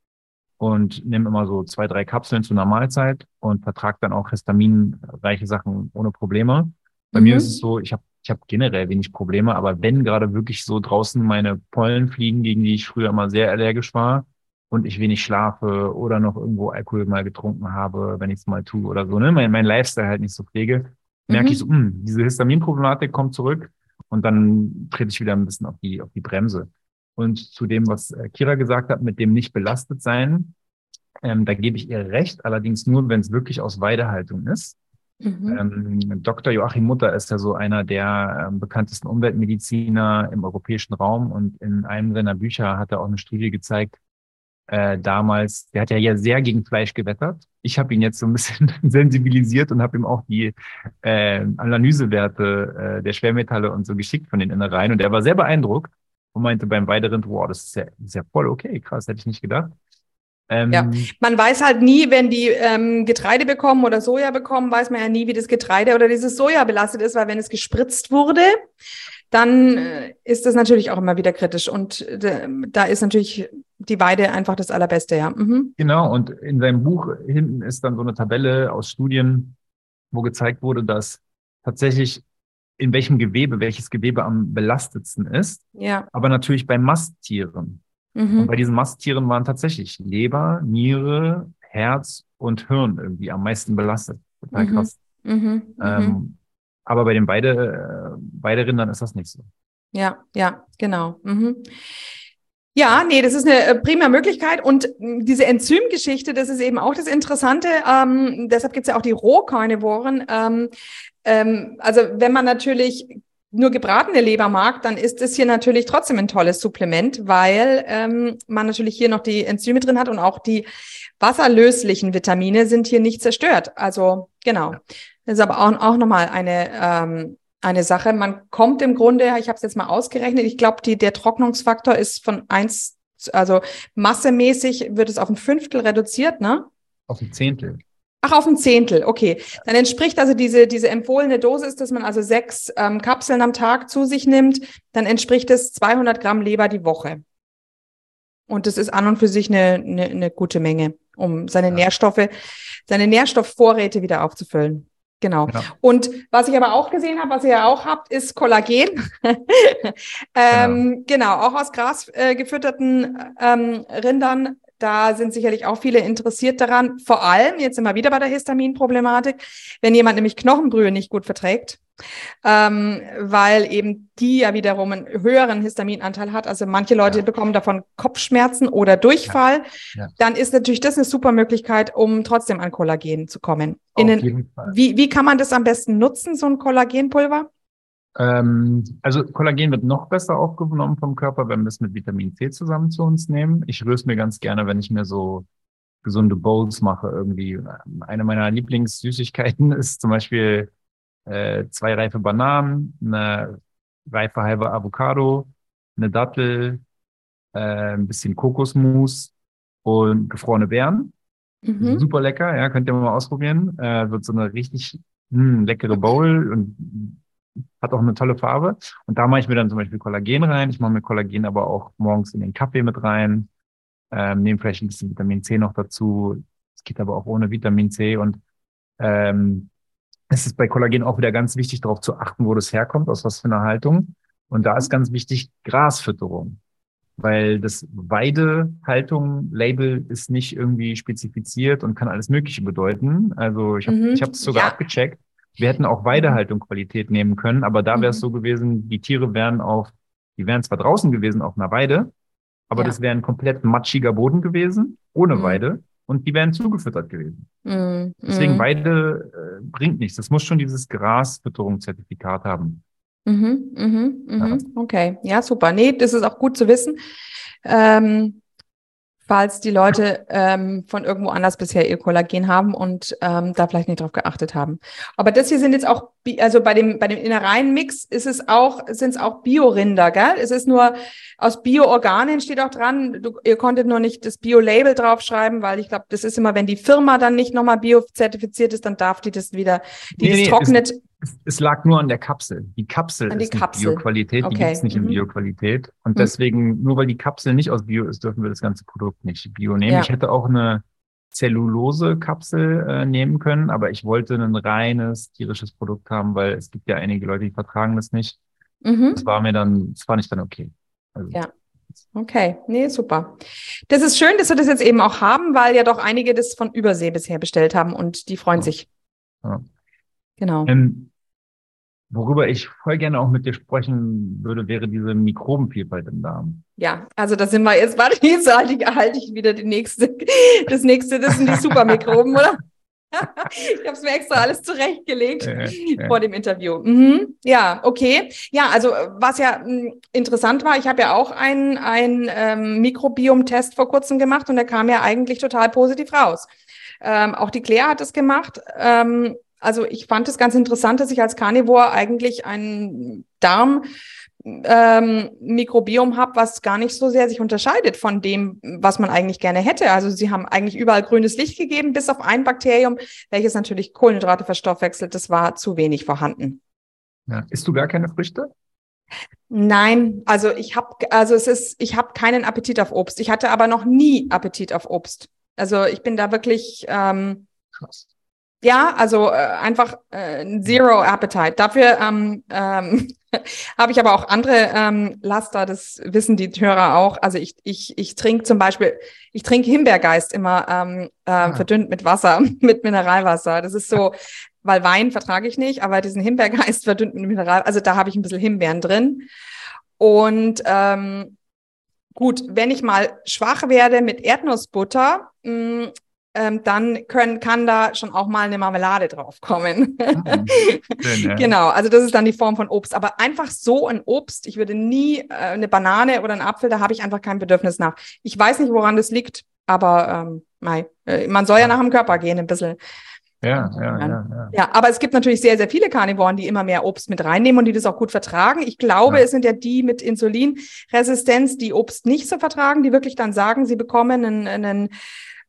und nehme immer so zwei, drei Kapseln zu einer Mahlzeit und vertrage dann auch histaminreiche Sachen ohne Probleme. Bei mhm. mir ist es so, ich habe ich hab generell wenig Probleme, aber wenn gerade wirklich so draußen meine Pollen fliegen, gegen die ich früher immer sehr allergisch war, und ich wenig schlafe oder noch irgendwo Alkohol mal getrunken habe, wenn ich es mal tue oder so, ne, mein, mein Lifestyle halt nicht so pflege, merke mhm. ich so, mh, hm, diese Histaminproblematik kommt zurück und dann trete ich wieder ein bisschen auf die, auf die Bremse. Und zu dem, was äh, Kira gesagt hat, mit dem nicht belastet sein, ähm, da gebe ich ihr recht, allerdings nur, wenn es wirklich aus Weidehaltung ist. Mhm. Ähm, Dr. Joachim Mutter ist ja so einer der ähm, bekanntesten Umweltmediziner im europäischen Raum und in einem seiner Bücher hat er auch eine Studie gezeigt, äh, damals, der hat ja sehr gegen Fleisch gewettert. Ich habe ihn jetzt so ein bisschen [laughs] sensibilisiert und habe ihm auch die äh, Analysewerte äh, der Schwermetalle und so geschickt von den Innereien. Und er war sehr beeindruckt und meinte beim weiteren, wow, das ist ja, ist ja voll okay, krass, hätte ich nicht gedacht. Ähm, ja, man weiß halt nie, wenn die ähm, Getreide bekommen oder Soja bekommen, weiß man ja nie, wie das Getreide oder dieses Soja belastet ist, weil wenn es gespritzt wurde, dann äh, ist das natürlich auch immer wieder kritisch. Und äh, da ist natürlich die Weide einfach das Allerbeste, ja. Mhm. Genau, und in seinem Buch hinten ist dann so eine Tabelle aus Studien, wo gezeigt wurde, dass tatsächlich in welchem Gewebe, welches Gewebe am belastetsten ist. Ja. Aber natürlich bei Masttieren. Mhm. Und bei diesen Masttieren waren tatsächlich Leber, Niere, Herz und Hirn irgendwie am meisten belastet. Total mhm. krass. Mhm. Ähm, mhm. Aber bei den beide, äh, beide Rindern ist das nicht so. Ja, ja, genau. Mhm. Ja, nee, das ist eine äh, prima Möglichkeit. Und hm, diese Enzymgeschichte, das ist eben auch das Interessante. Ähm, deshalb gibt es ja auch die Rohkarnivoren. Ähm, ähm, also wenn man natürlich nur gebratene Leber mag, dann ist es hier natürlich trotzdem ein tolles Supplement, weil ähm, man natürlich hier noch die Enzyme drin hat und auch die wasserlöslichen Vitamine sind hier nicht zerstört. Also genau. Das ist aber auch, auch nochmal eine, ähm, eine Sache. Man kommt im Grunde, ich habe es jetzt mal ausgerechnet, ich glaube, der Trocknungsfaktor ist von eins, also massemäßig wird es auf ein Fünftel reduziert, ne? Auf ein Zehntel. Ach, auf ein Zehntel, okay. Dann entspricht also diese, diese empfohlene Dosis, dass man also sechs ähm, Kapseln am Tag zu sich nimmt, dann entspricht es 200 Gramm Leber die Woche. Und das ist an und für sich eine, eine, eine gute Menge, um seine ja. Nährstoffe, seine Nährstoffvorräte wieder aufzufüllen. Genau. genau. Und was ich aber auch gesehen habe, was ihr ja auch habt, ist Kollagen. [laughs] ähm, genau. genau. auch aus Gras äh, gefütterten ähm, Rindern. Da sind sicherlich auch viele interessiert daran. Vor allem, jetzt sind wir wieder bei der Histaminproblematik, wenn jemand nämlich Knochenbrühe nicht gut verträgt, ähm, weil eben die ja wiederum einen höheren Histaminanteil hat. Also manche Leute ja. bekommen davon Kopfschmerzen oder Durchfall. Ja. Ja. Dann ist natürlich das eine super Möglichkeit, um trotzdem an Kollagen zu kommen. Den, wie, wie kann man das am besten nutzen, so ein Kollagenpulver? Ähm, also Kollagen wird noch besser aufgenommen vom Körper, wenn wir es mit Vitamin C zusammen zu uns nehmen. Ich rühre es mir ganz gerne, wenn ich mir so gesunde Bowls mache irgendwie. Eine meiner Lieblingssüßigkeiten [laughs] ist zum Beispiel äh, zwei reife Bananen, eine reife halbe Avocado, eine Dattel, äh, ein bisschen Kokosmus und gefrorene Beeren. Mhm. Super lecker, ja, könnt ihr mal ausprobieren. Äh, wird so eine richtig mh, hm, leckere Bowl und hat auch eine tolle Farbe. Und da mache ich mir dann zum Beispiel Kollagen rein. Ich mache mir Kollagen aber auch morgens in den Kaffee mit rein. Ähm, nehme vielleicht ein bisschen Vitamin C noch dazu. Es geht aber auch ohne Vitamin C. Und ähm, es ist bei Kollagen auch wieder ganz wichtig, darauf zu achten, wo das herkommt, aus was für einer Haltung. Und da ist ganz wichtig Grasfütterung. Weil das Weidehaltung-Label ist nicht irgendwie spezifiziert und kann alles Mögliche bedeuten. Also ich habe mhm, es sogar ja. abgecheckt. Wir hätten auch Weidehaltung Qualität nehmen können, aber da wäre es mhm. so gewesen, die Tiere wären auf, die wären zwar draußen gewesen auf einer Weide, aber ja. das wäre ein komplett matschiger Boden gewesen, ohne mhm. Weide, und die wären zugefüttert gewesen. Mhm. Deswegen mhm. Weide äh, bringt nichts. Das muss schon dieses Grasfütterungszertifikat haben. Mhm, mhm, mhm. Ja. Okay, ja, super. Nee, das ist auch gut zu wissen. Ähm, falls die Leute ähm, von irgendwo anders bisher ihr Kollagen haben und ähm, da vielleicht nicht drauf geachtet haben. Aber das hier sind jetzt auch, also bei dem, bei dem Innereienmix ist es auch, sind es auch Biorinder, gell? Es ist nur aus Bio-Organen steht auch dran. Du, ihr konntet nur nicht das Bio-Label draufschreiben, weil ich glaube, das ist immer, wenn die Firma dann nicht nochmal bio-zertifiziert ist, dann darf die das wieder, die nee, das nee, trocknet. Es, es, lag nur an der Kapsel. Die Kapsel an die ist Kapsel. Bio-Qualität, okay. die gibt's nicht mhm. in Bio-Qualität. Und mhm. deswegen, nur weil die Kapsel nicht aus Bio ist, dürfen wir das ganze Produkt nicht Bio nehmen. Ja. Ich hätte auch eine Zellulose-Kapsel äh, nehmen können, aber ich wollte ein reines tierisches Produkt haben, weil es gibt ja einige Leute, die vertragen das nicht. Mhm. Das war mir dann, das fand ich dann okay. Also, ja. Okay, nee, super. Das ist schön, dass wir das jetzt eben auch haben, weil ja doch einige das von Übersee bisher bestellt haben und die freuen ja. sich. Ja. Genau. Ähm, worüber ich voll gerne auch mit dir sprechen würde, wäre diese Mikrobenvielfalt im Darm. Ja, also da sind wir jetzt, warte, jetzt halte ich, halte ich wieder die nächste, das nächste, das sind die Supermikroben, oder? [laughs] ich habe es mir extra alles zurechtgelegt äh, äh. vor dem Interview. Mhm. Ja, okay. Ja, also was ja mh, hm, interessant war, ich habe ja auch einen, einen ähm, Mikrobiom-Test vor kurzem gemacht und der kam ja eigentlich total positiv raus. Ähm, auch die Claire hat es gemacht. Ähm, also ich fand es ganz interessant, dass ich als Carnivore eigentlich einen Darm ähm, Mikrobiom habe, was gar nicht so sehr sich unterscheidet von dem, was man eigentlich gerne hätte. Also sie haben eigentlich überall grünes Licht gegeben, bis auf ein Bakterium, welches natürlich Kohlenhydrate verstoffwechselt. Das war zu wenig vorhanden. Ja. Isst du gar keine Früchte? Nein, also ich habe, also es ist, ich habe keinen Appetit auf Obst. Ich hatte aber noch nie Appetit auf Obst. Also ich bin da wirklich ähm, Krass. Ja, also äh, einfach äh, Zero Appetite. Dafür ähm, ähm, [laughs] habe ich aber auch andere ähm, Laster, das wissen die Hörer auch. Also ich, ich, ich trinke zum Beispiel, ich trinke Himbeergeist immer ähm, äh, ah. verdünnt mit Wasser, [laughs] mit Mineralwasser. Das ist so, weil Wein vertrage ich nicht, aber diesen Himbeergeist [laughs] verdünnt mit Mineral, also da habe ich ein bisschen Himbeeren drin. Und ähm, gut, wenn ich mal schwach werde mit Erdnussbutter, mh, mm, ähm, dann können, kann da schon auch mal eine Marmelade draufkommen. Mhm. Schön, ja. [laughs] Genau, also das ist dann die Form von Obst. Aber einfach so ein Obst, ich würde nie äh, eine Banane oder einen Apfel, da habe ich einfach kein Bedürfnis nach. Ich weiß nicht, woran das liegt, aber ähm, äh, man soll ja nach dem Körper gehen ein bisschen. Ja, ja, ja, ja. Ja, aber es gibt natürlich sehr, sehr viele Karnivoren, die immer mehr Obst mit reinnehmen und die das auch gut vertragen. Ich glaube, ja. es sind ja die mit Insulinresistenz, die Obst nicht so vertragen, die wirklich dann sagen, sie bekommen einen, einen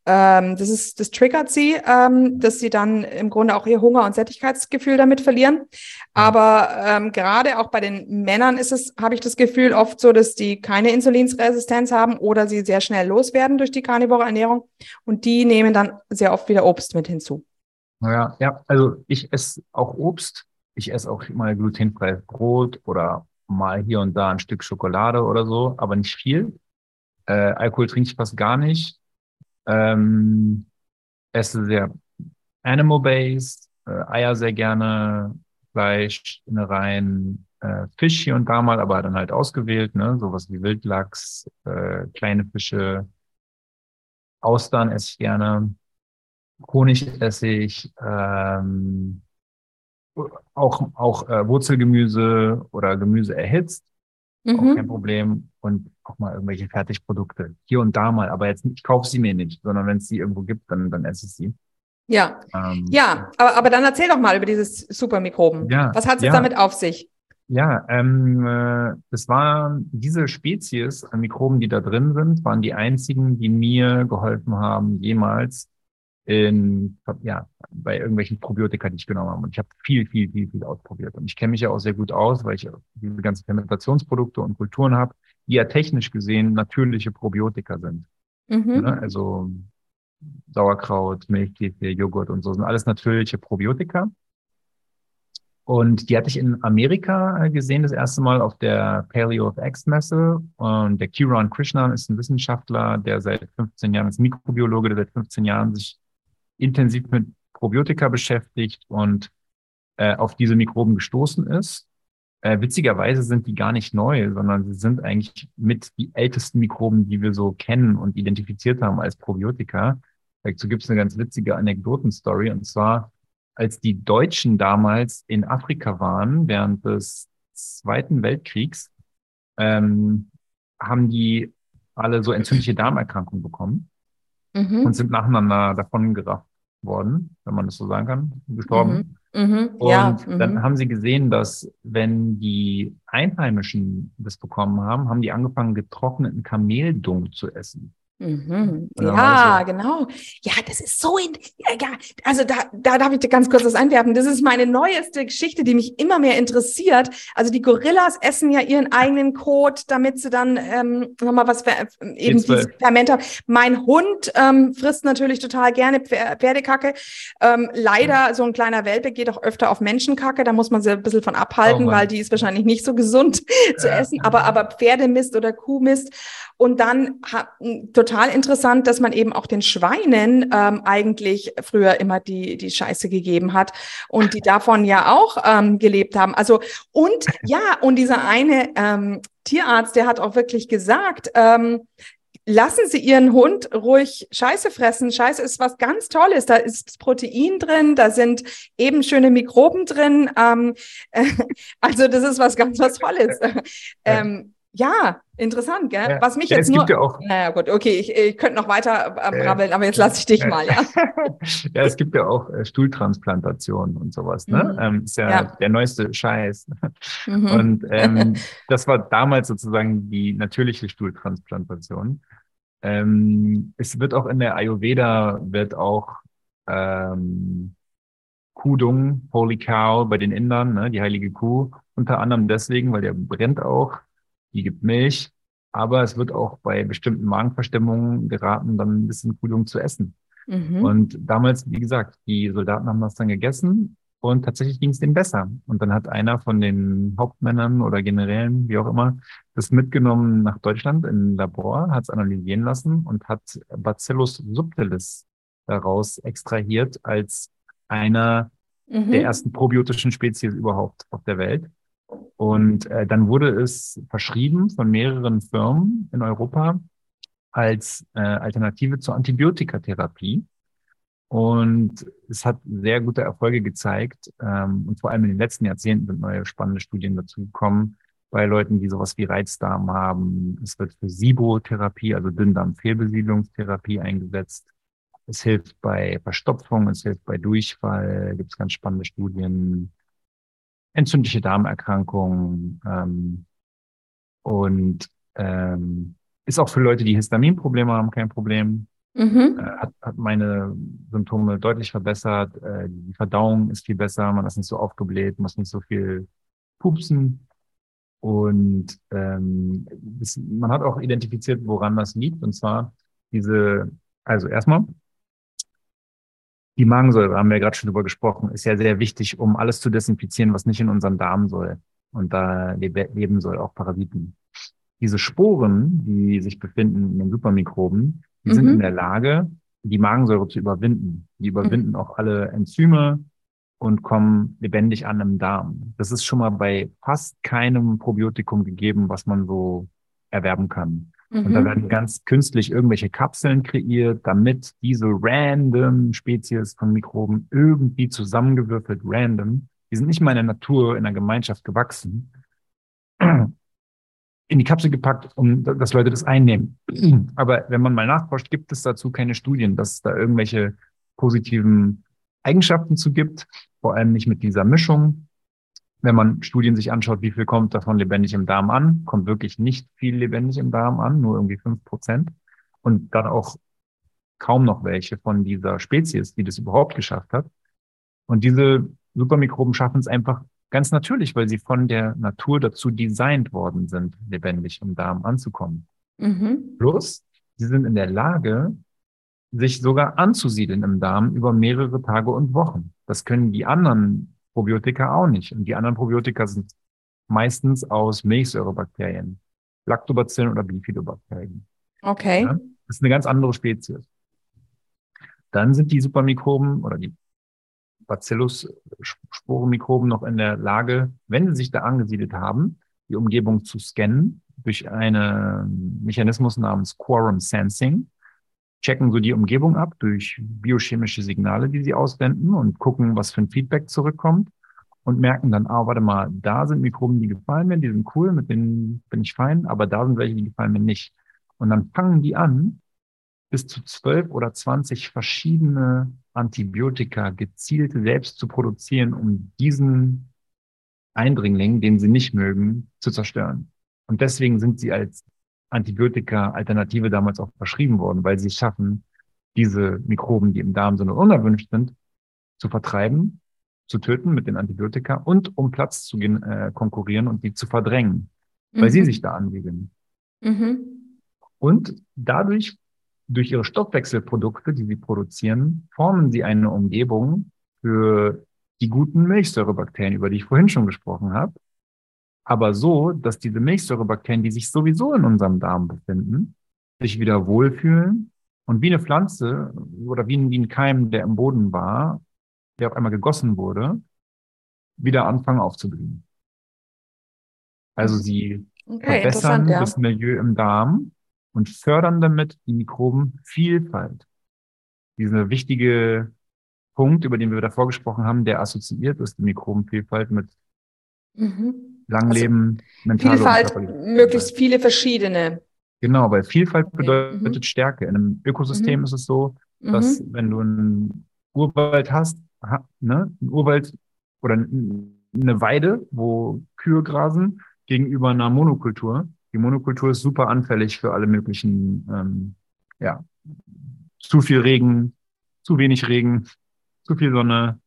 ähm, das ist, das triggert sie, ähm, dass sie dann im Grunde auch ihr Hunger- und Sättigkeitsgefühl damit verlieren. Aber ähm, gerade auch bei den Männern ist es, habe ich das Gefühl, oft so, dass die keine Insulinsresistenz haben oder sie sehr schnell loswerden durch die karnivore Ernährung. Und die nehmen dann sehr oft wieder Obst mit hinzu. Ja, ja, also ich esse auch Obst. Ich esse auch mal glutenfreies Brot oder mal hier und da ein Stück Schokolade oder so, aber nicht viel. Äh, Alkohol trinke ich fast gar nicht. Ähm, esse sehr animal-based, äh, Eier sehr gerne, Fleisch, Innereien, äh, Fisch hier und da mal, aber dann halt ausgewählt, ne? sowas wie Wildlachs, äh, kleine Fische, Austern esse ich gerne, Honig esse ich, ähm, auch, auch äh, Wurzelgemüse oder Gemüse erhitzt, mhm. auch kein Problem. Und auch mal irgendwelche Fertigprodukte. Hier und da mal, aber jetzt, ich kaufe sie mir nicht, sondern wenn es sie irgendwo gibt, dann, dann esse ich sie. Ja. Ähm, ja, aber, aber dann erzähl doch mal über dieses Supermikroben. Ja, Was hat es ja. damit auf sich? Ja, ähm, äh, das war diese Spezies an Mikroben, die da drin sind, waren die einzigen, die mir geholfen haben, jemals in, ja, bei irgendwelchen Probiotika, die ich genommen habe. Und ich habe viel, viel, viel, viel ausprobiert. Und ich kenne mich ja auch sehr gut aus, weil ich diese ganzen Fermentationsprodukte und Kulturen habe die ja technisch gesehen natürliche Probiotika sind. Mhm. Ne? Also Sauerkraut, Milchkefir, Joghurt und so sind alles natürliche Probiotika. Und die hatte ich in Amerika äh, gesehen, das erste Mal auf der Paleo of X Messe. Und der Kiran Krishnan ist ein Wissenschaftler, der seit 15 Jahren, ist Mikrobiologe, der seit 15 Jahren sich intensiv mit Probiotika beschäftigt und äh, auf diese Mikroben gestoßen ist äh, witzigerweise sind die gar nicht neu, sondern sie sind eigentlich mit die ältesten Mikroben, die wir so kennen und identifiziert haben als Probiotika. Dazu gibt es eine ganz witzige Anekdotenstory. Und zwar, als die Deutschen damals in Afrika waren, während des Zweiten Weltkriegs, ähm, haben die alle so entzündliche Darmerkrankungen bekommen mhm. und sind nacheinander davon gerafft worden, wenn man das so sagen kann, gestorben. Mhm. Mhm. Und ja. dann mhm. haben sie gesehen, dass wenn die Einheimischen das bekommen haben, haben die angefangen, getrockneten Kameldung zu essen. Mhm. Ja, so. genau. Ja, das ist so in, ja, ja, also da, da darf ich dir ganz kurz was einwerfen. Das ist meine neueste Geschichte, die mich immer mehr interessiert. Also die Gorillas essen ja ihren eigenen Kot, damit sie dann ähm, nochmal was eben dieses Ferment haben. Mein Hund ähm, frisst natürlich total gerne Pferdekacke. Ähm, leider, so ein kleiner Welpe geht auch öfter auf Menschenkacke. Da muss man sie ein bisschen von abhalten, oh weil die ist wahrscheinlich nicht so gesund [laughs] zu essen. Aber, aber Pferdemist oder Kuhmist. Und dann total interessant, dass man eben auch den Schweinen ähm, eigentlich früher immer die, die Scheiße gegeben hat und die davon ja auch ähm, gelebt haben. Also und ja, und dieser eine ähm, Tierarzt, der hat auch wirklich gesagt, ähm, lassen Sie Ihren Hund ruhig Scheiße fressen. Scheiße ist was ganz Tolles. Da ist Protein drin, da sind eben schöne Mikroben drin. Ähm, äh, [laughs] also das ist was ganz was Tolles. Ähm, ja, interessant, gell? Ja. Was mich jetzt nur. Ja auch, naja, gut, okay, ich, ich könnte noch weiter äh, brabbeln, aber jetzt lasse ich dich mal, ja. [laughs] ja, es gibt ja auch äh, Stuhltransplantationen und sowas, ne? Mhm. Ähm, ist ja, ja, der neueste Scheiß. Mhm. Und ähm, [laughs] das war damals sozusagen die natürliche Stuhltransplantation. Ähm, es wird auch in der Ayurveda wird auch ähm, Kudung, Holy Cow bei den Indern, ne, die heilige Kuh, unter anderem deswegen, weil der brennt auch die gibt Milch, aber es wird auch bei bestimmten Magenverstimmungen geraten, dann ein bisschen Kühlung zu essen. Mhm. Und damals, wie gesagt, die Soldaten haben das dann gegessen und tatsächlich ging es denen besser. Und dann hat einer von den Hauptmännern oder Generälen, wie auch immer, das mitgenommen nach Deutschland in ein Labor, hat es analysieren lassen und hat Bacillus subtilis daraus extrahiert als einer mhm. der ersten probiotischen Spezies überhaupt auf der Welt. Und äh, dann wurde es verschrieben von mehreren Firmen in Europa als äh, Alternative zur Antibiotikatherapie. Und es hat sehr gute Erfolge gezeigt. Ähm, und vor allem in den letzten Jahrzehnten sind neue spannende Studien dazu gekommen bei Leuten, die sowas wie Reizdarm haben. Es wird für Sibotherapie, also Dünndarmfehlbesiedlungstherapie eingesetzt. Es hilft bei Verstopfung, es hilft bei Durchfall, gibt es ganz spannende Studien entzündliche Darmerkrankungen ähm, und ähm, ist auch für Leute, die Histaminprobleme haben, kein Problem. Mhm. Äh, hat, hat meine Symptome deutlich verbessert. Äh, die Verdauung ist viel besser, man ist nicht so aufgebläht, muss nicht so viel pupsen. Und ähm, das, man hat auch identifiziert, woran das liegt. Und zwar diese, also erstmal, die Magensäure, haben wir ja gerade schon drüber gesprochen, ist ja sehr wichtig, um alles zu desinfizieren, was nicht in unseren Darm soll. Und da leben soll, auch Parasiten. Diese Sporen, die sich befinden in den Supermikroben, die mhm. sind in der Lage, die Magensäure zu überwinden. Die überwinden mhm. auch alle Enzyme und kommen lebendig an im Darm. Das ist schon mal bei fast keinem Probiotikum gegeben, was man so erwerben kann. Und da mhm. werden ganz künstlich irgendwelche Kapseln kreiert, damit diese random Spezies von Mikroben irgendwie zusammengewürfelt, random, die sind nicht mal in der Natur, in der Gemeinschaft gewachsen, in die Kapsel gepackt, um dass Leute das einnehmen. Aber wenn man mal nachforscht, gibt es dazu keine Studien, dass es da irgendwelche positiven Eigenschaften zu gibt, vor allem nicht mit dieser Mischung. Wenn man Studien sich anschaut, wie viel kommt davon lebendig im Darm an, kommt wirklich nicht viel lebendig im Darm an, nur irgendwie fünf Prozent. Und dann auch kaum noch welche von dieser Spezies, die das überhaupt geschafft hat. Und diese Supermikroben schaffen es einfach ganz natürlich, weil sie von der Natur dazu designt worden sind, lebendig im Darm anzukommen. Mhm. Plus, sie sind in der Lage, sich sogar anzusiedeln im Darm über mehrere Tage und Wochen. Das können die anderen Probiotika auch nicht. Und die anderen Probiotika sind meistens aus Milchsäurebakterien, Lactobacillen oder Bifidobakterien. Okay. Ja, das ist eine ganz andere Spezies. Dann sind die Supermikroben oder die Bacillus-Sporenmikroben noch in der Lage, wenn sie sich da angesiedelt haben, die Umgebung zu scannen durch einen Mechanismus namens Quorum Sensing checken so die Umgebung ab durch biochemische Signale, die sie auswenden und gucken, was für ein Feedback zurückkommt und merken dann, ah, warte mal, da sind Mikroben, die gefallen mir, die sind cool, mit denen bin ich fein, aber da sind welche, die gefallen mir nicht. Und dann fangen die an, bis zu zwölf oder zwanzig verschiedene Antibiotika gezielt selbst zu produzieren, um diesen Eindringling, den sie nicht mögen, zu zerstören. Und deswegen sind sie als Antibiotika-Alternative damals auch verschrieben worden, weil sie es schaffen, diese Mikroben, die im Darm sind und unerwünscht sind, zu vertreiben, zu töten mit den Antibiotika und um Platz zu äh, konkurrieren und die zu verdrängen, weil mhm. sie sich da ansiedeln. Mhm. Und dadurch, durch ihre Stoffwechselprodukte, die sie produzieren, formen sie eine Umgebung für die guten Milchsäurebakterien, über die ich vorhin schon gesprochen habe. Aber so, dass diese Milchsäurebakterien, die sich sowieso in unserem Darm befinden, sich wieder wohlfühlen und wie eine Pflanze oder wie ein Keim, der im Boden war, der auf einmal gegossen wurde, wieder anfangen aufzublühen. Also sie okay, verbessern ja. das Milieu im Darm und fördern damit die Mikrobenvielfalt. Diese wichtige Punkt, über den wir davor gesprochen haben, der assoziiert ist, die Mikrobenvielfalt mit mhm. Langleben, also mentale Vielfalt, möglichst viele verschiedene. Genau, weil Vielfalt bedeutet mhm. Stärke. In einem Ökosystem mhm. ist es so, dass mhm. wenn du einen Urwald hast, ne, ein Urwald oder eine Weide, wo Kühe grasen, gegenüber einer Monokultur. Die Monokultur ist super anfällig für alle möglichen, ähm, ja, zu viel Regen, zu wenig Regen, zu viel Sonne,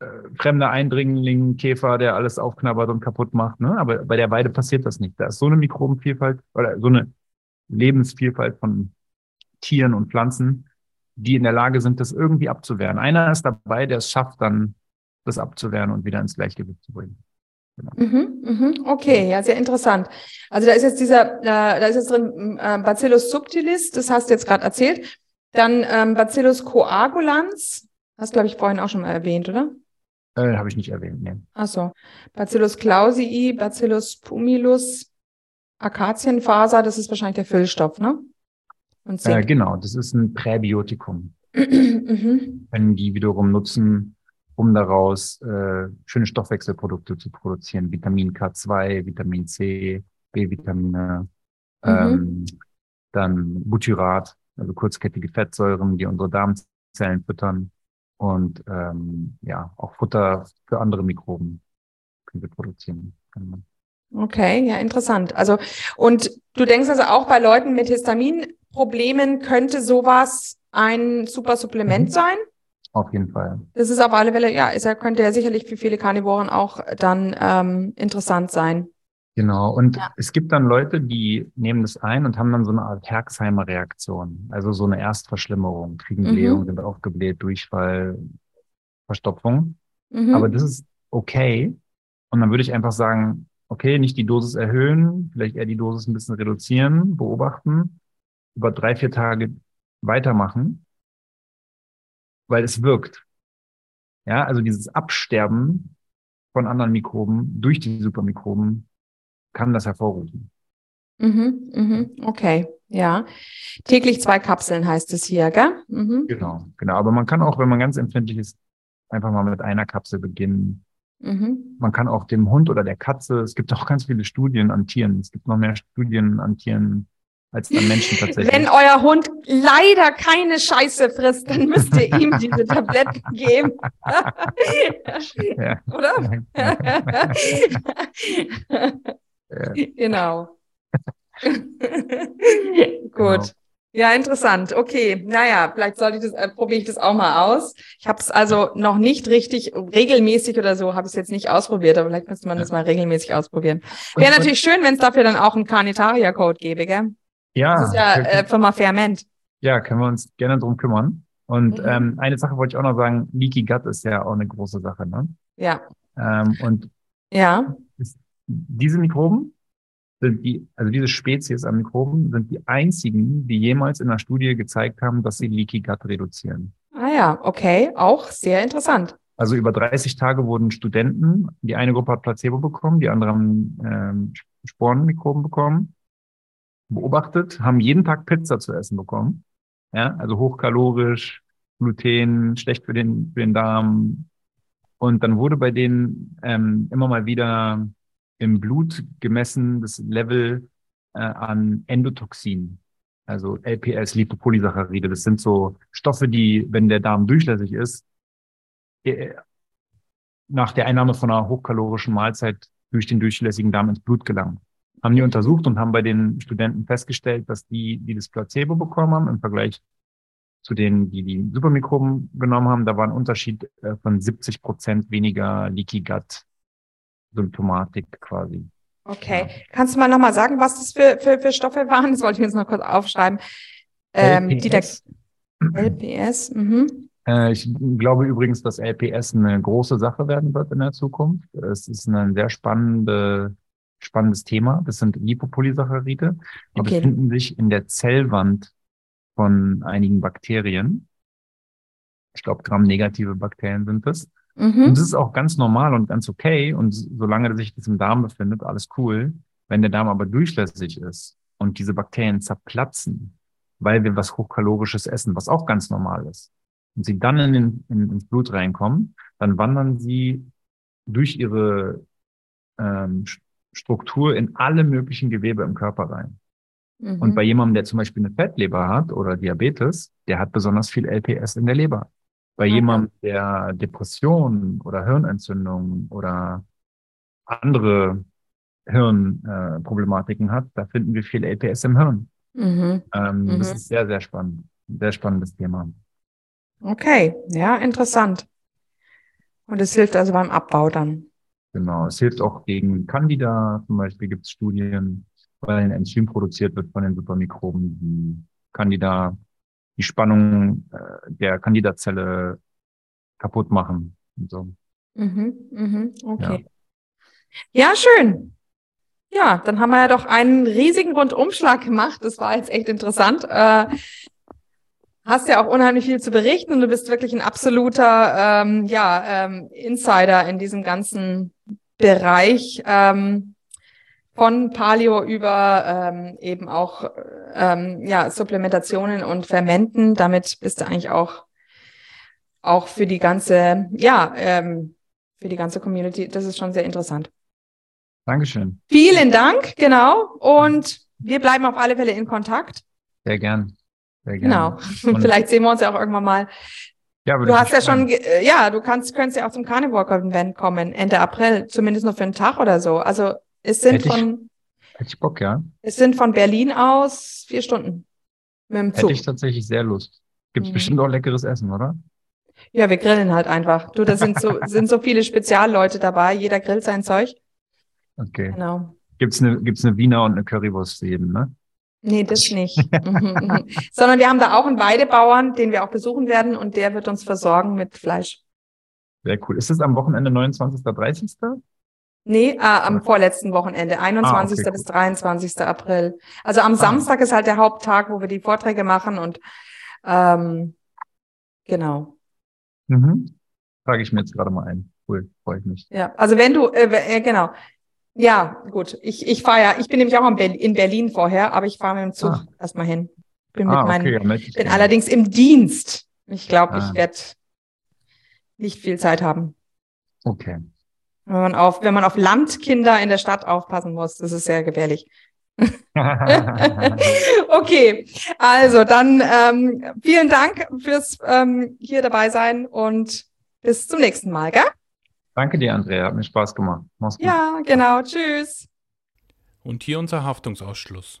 äh, fremder Eindringling, Käfer, der alles aufknabbert und kaputt macht. Ne? Aber bei der Weide passiert das nicht. Da ist so eine Mikrobenvielfalt oder so eine Lebensvielfalt von Tieren und Pflanzen, die in der Lage sind, das irgendwie abzuwehren. Einer ist dabei, der es schafft, dann das abzuwehren und wieder ins Gleichgewicht zu bringen. Genau. Mhm, mhm. Okay, ja, sehr interessant. Also da ist jetzt dieser, äh, da ist jetzt drin äh, Bacillus subtilis, das hast du jetzt gerade erzählt. Dann ähm, Bacillus coagulans, hast glaube ich vorhin auch schon mal erwähnt, oder? Äh, Habe ich nicht erwähnt, nee. Achso. Bacillus clausii, Bacillus pumilus, Akazienfaser, das ist wahrscheinlich der Füllstoff, ne? Und Äh, genau, das ist ein Präbiotikum. [clears throat] mhm. Können die wiederum nutzen, um daraus äh, schöne Stoffwechselprodukte zu produzieren. Vitamin K2, Vitamin C, B-Vitamine, mhm. ähm, dann Butyrat, also kurzkettige Fettsäuren, die unsere Darmzellen füttern und ähm, ja, auch Futter für andere Mikroben können wir produzieren. Okay, ja, interessant. Also, und du denkst also auch bei Leuten mit Histaminproblemen könnte sowas ein super Supplement mhm. sein? Auf jeden Fall. Das ist auf alle Fälle, ja, ist ja, könnte ja sicherlich für viele Karnivoren auch dann ähm, interessant sein. Genau, und ja. es gibt dann Leute, die nehmen das ein und haben dann so eine Art Herxheimer-Reaktion, also so eine Erstverschlimmerung, kriegen mhm. Blähung, sind aufgebläht, Durchfall, Verstopfung. Mhm. Aber das ist okay. Und dann würde ich einfach sagen, okay, nicht die Dosis erhöhen, vielleicht eher die Dosis ein bisschen reduzieren, beobachten, über drei, vier Tage weitermachen weil es wirkt. Ja, also dieses Absterben von anderen Mikroben durch die Supermikroben kann das hervorrufen. Mhm, mhm, okay, ja. Täglich zwei Kapseln heißt es hier, gell? Mhm. Genau, genau. Aber man kann auch, wenn man ganz empfindlich ist, einfach mal mit einer Kapsel beginnen. Mhm. Man kann auch dem Hund oder der Katze, es gibt auch ganz viele Studien an Tieren. Es gibt noch mehr Studien an Tieren, als dann Menschen tatsächlich. Wenn euer Hund leider keine Scheiße frisst, dann müsst ihr ihm diese Tabletten geben. [laughs] [laughs] Oder? [laughs] ja. [laughs] [laughs] Genau. Gut. Genau. Ja, interessant. Okay, naja, vielleicht sollte ich das, äh, probiere ich das auch mal aus. Ich habe es also noch nicht richtig regelmäßig oder so, habe ich es jetzt nicht ausprobiert, aber vielleicht müsste man ja. das mal regelmäßig ausprobieren. Wäre natürlich schön, wenn es dafür dann auch einen Carnitaria-Code gäbe, gell? Ja. Das ist ja äh, Firma Ferment. Ja, können wir uns gerne drum kümmern. Und mhm. ähm, eine Sache wollte ich auch noch sagen, Leaky Gut ist ja auch eine große Sache, ne? Ja. Ähm, und ja. Diese Mikroben sind die, also diese Spezies an Mikroben sind die einzigen, die jemals in einer Studie gezeigt haben, dass sie Leaky Gut reduzieren. Ah ja, okay, auch sehr interessant. Also über 30 Tage wurden Studenten, die eine Gruppe hat Placebo bekommen, die andere haben ähm, Sporenmikroben bekommen beobachtet, haben jeden Tag Pizza zu essen bekommen. Ja, also hochkalorisch, Gluten, schlecht für den, für den Darm. Und dann wurde bei denen ähm, immer mal wieder im Blut gemessen, das Level äh, an Endotoxin, also LPS, Lipopolysaccharide. Das sind so Stoffe, die, wenn der Darm durchlässig ist, äh, nach der Einnahme von einer hochkalorischen Mahlzeit durch den durchlässigen Darm ins Blut gelangen. Haben die untersucht und haben bei den Studenten festgestellt, dass die, die das Placebo bekommen haben, im Vergleich zu denen, die die Supermikroben genommen haben, da war ein Unterschied äh, von 70 Prozent weniger Leaky Gut Symptomatik quasi. Okay. Ja. Kannst du mal nochmal sagen, was das für, für, für Stoffe waren? Das wollte ich jetzt noch kurz aufschreiben. Ähm, LPS. LPS. Mhm. Äh, ich glaube übrigens, dass LPS eine große Sache werden wird in der Zukunft. Es ist ein sehr spannende, spannendes Thema. Das sind Lipopolysaccharide. Die okay. befinden sich in der Zellwand von einigen Bakterien. Ich glaube, gramnegative Bakterien sind es. Mhm. Und das ist auch ganz normal und ganz okay. Und solange sich das im Darm befindet, alles cool. Wenn der Darm aber durchlässig ist und diese Bakterien zerplatzen, weil wir was Hochkalorisches essen, was auch ganz normal ist, und sie dann in den, in, ins Blut reinkommen, dann wandern sie durch ihre ähm, Struktur in alle möglichen Gewebe im Körper rein. Mhm. Und bei jemandem, der zum Beispiel eine Fettleber hat oder Diabetes, der hat besonders viel LPS in der Leber. Bei okay. jemandem, der Depression oder Hirnentzündung oder andere Hirnproblematiken äh, hat, da finden wir viel LPS im Hirn. Mhm. Ähm, mhm. Das ist sehr, sehr spannend. Sehr spannendes Thema. Okay, ja, interessant. Und es hilft also beim Abbau dann. Genau, es hilft auch gegen Candida. Zum Beispiel gibt es Studien, weil ein Enzym produziert wird von den Supermikroben, die Candida, die Spannung äh, der Candida-Zelle kaputt machen und so. Mhm, mhm, okay. Ja. ja, schön. Ja, dann haben wir ja doch einen riesigen Rundumschlag gemacht. Das war jetzt echt interessant. Äh, hast ja auch unheimlich viel zu berichten und du bist wirklich ein absoluter ähm, ja, ähm, Insider in diesem ganzen Bereich ähm, von Paleo über ähm, eben auch ähm, ja, Supplementationen und Fermenten. Damit bist du eigentlich auch, auch für die ganze, ja, ähm, für die ganze Community. Das ist schon sehr interessant. Dankeschön. Vielen Dank, genau. Und wir bleiben auf alle Fälle in Kontakt. Sehr gern. Sehr gerne. Genau. Und [laughs] Vielleicht sehen wir uns ja auch irgendwann mal. Ja, du hast ja schon, äh, ja, du kannst, könntest ja auch zum Carnivore Event kommen, Ende April, zumindest nur für einen Tag oder so. Also es sind hätte von, ich, hätte ich Bock, ja. Es sind von Berlin aus vier Stunden mit dem Zug. Hätte ich tatsächlich sehr Lust. Gibt es mhm. bestimmt auch leckeres Essen, oder? Ja, wir grillen halt einfach. Du, da sind so, [laughs] sind so viele Spezialleute dabei. Jeder grillt sein Zeug. Okay. Genau. Gibt's eine, gibt's eine Wiener und eine Currywurst für jeden, ne? Nee, das nicht. Mhm, mhm. Sondern wir haben da auch einen Weidebauern, den wir auch besuchen werden und der wird uns versorgen mit Fleisch. Sehr cool. Ist es am Wochenende 29. 30.? Nee, äh, am vorletzten Wochenende, 21. Ah, okay, bis 23. April. Also am ah. Samstag ist halt der Haupttag, wo wir die Vorträge machen und ähm, genau. Mhm. Trage ich mir jetzt gerade mal ein. Cool, freue ich mich. Ja, also wenn du, äh, äh, genau, ja, gut. Ich, ich fahre ja, ich bin nämlich auch in Berlin vorher, aber ich fahre mit dem Zug ah. erstmal hin. Bin ah, mit meinen, okay, bin allerdings im Dienst. Ich glaube, ah. ich werde nicht viel Zeit haben. Okay. Wenn man auf, wenn man auf Landkinder in der Stadt aufpassen muss, das ist sehr gefährlich. [laughs] okay, also dann ähm, vielen Dank fürs ähm, hier dabei sein und bis zum nächsten Mal, gell? Danke dir, Andrea. Hat mir Spaß gemacht. Mach's gut. Ja, genau. Tschüss. Und hier unser Haftungsausschluss.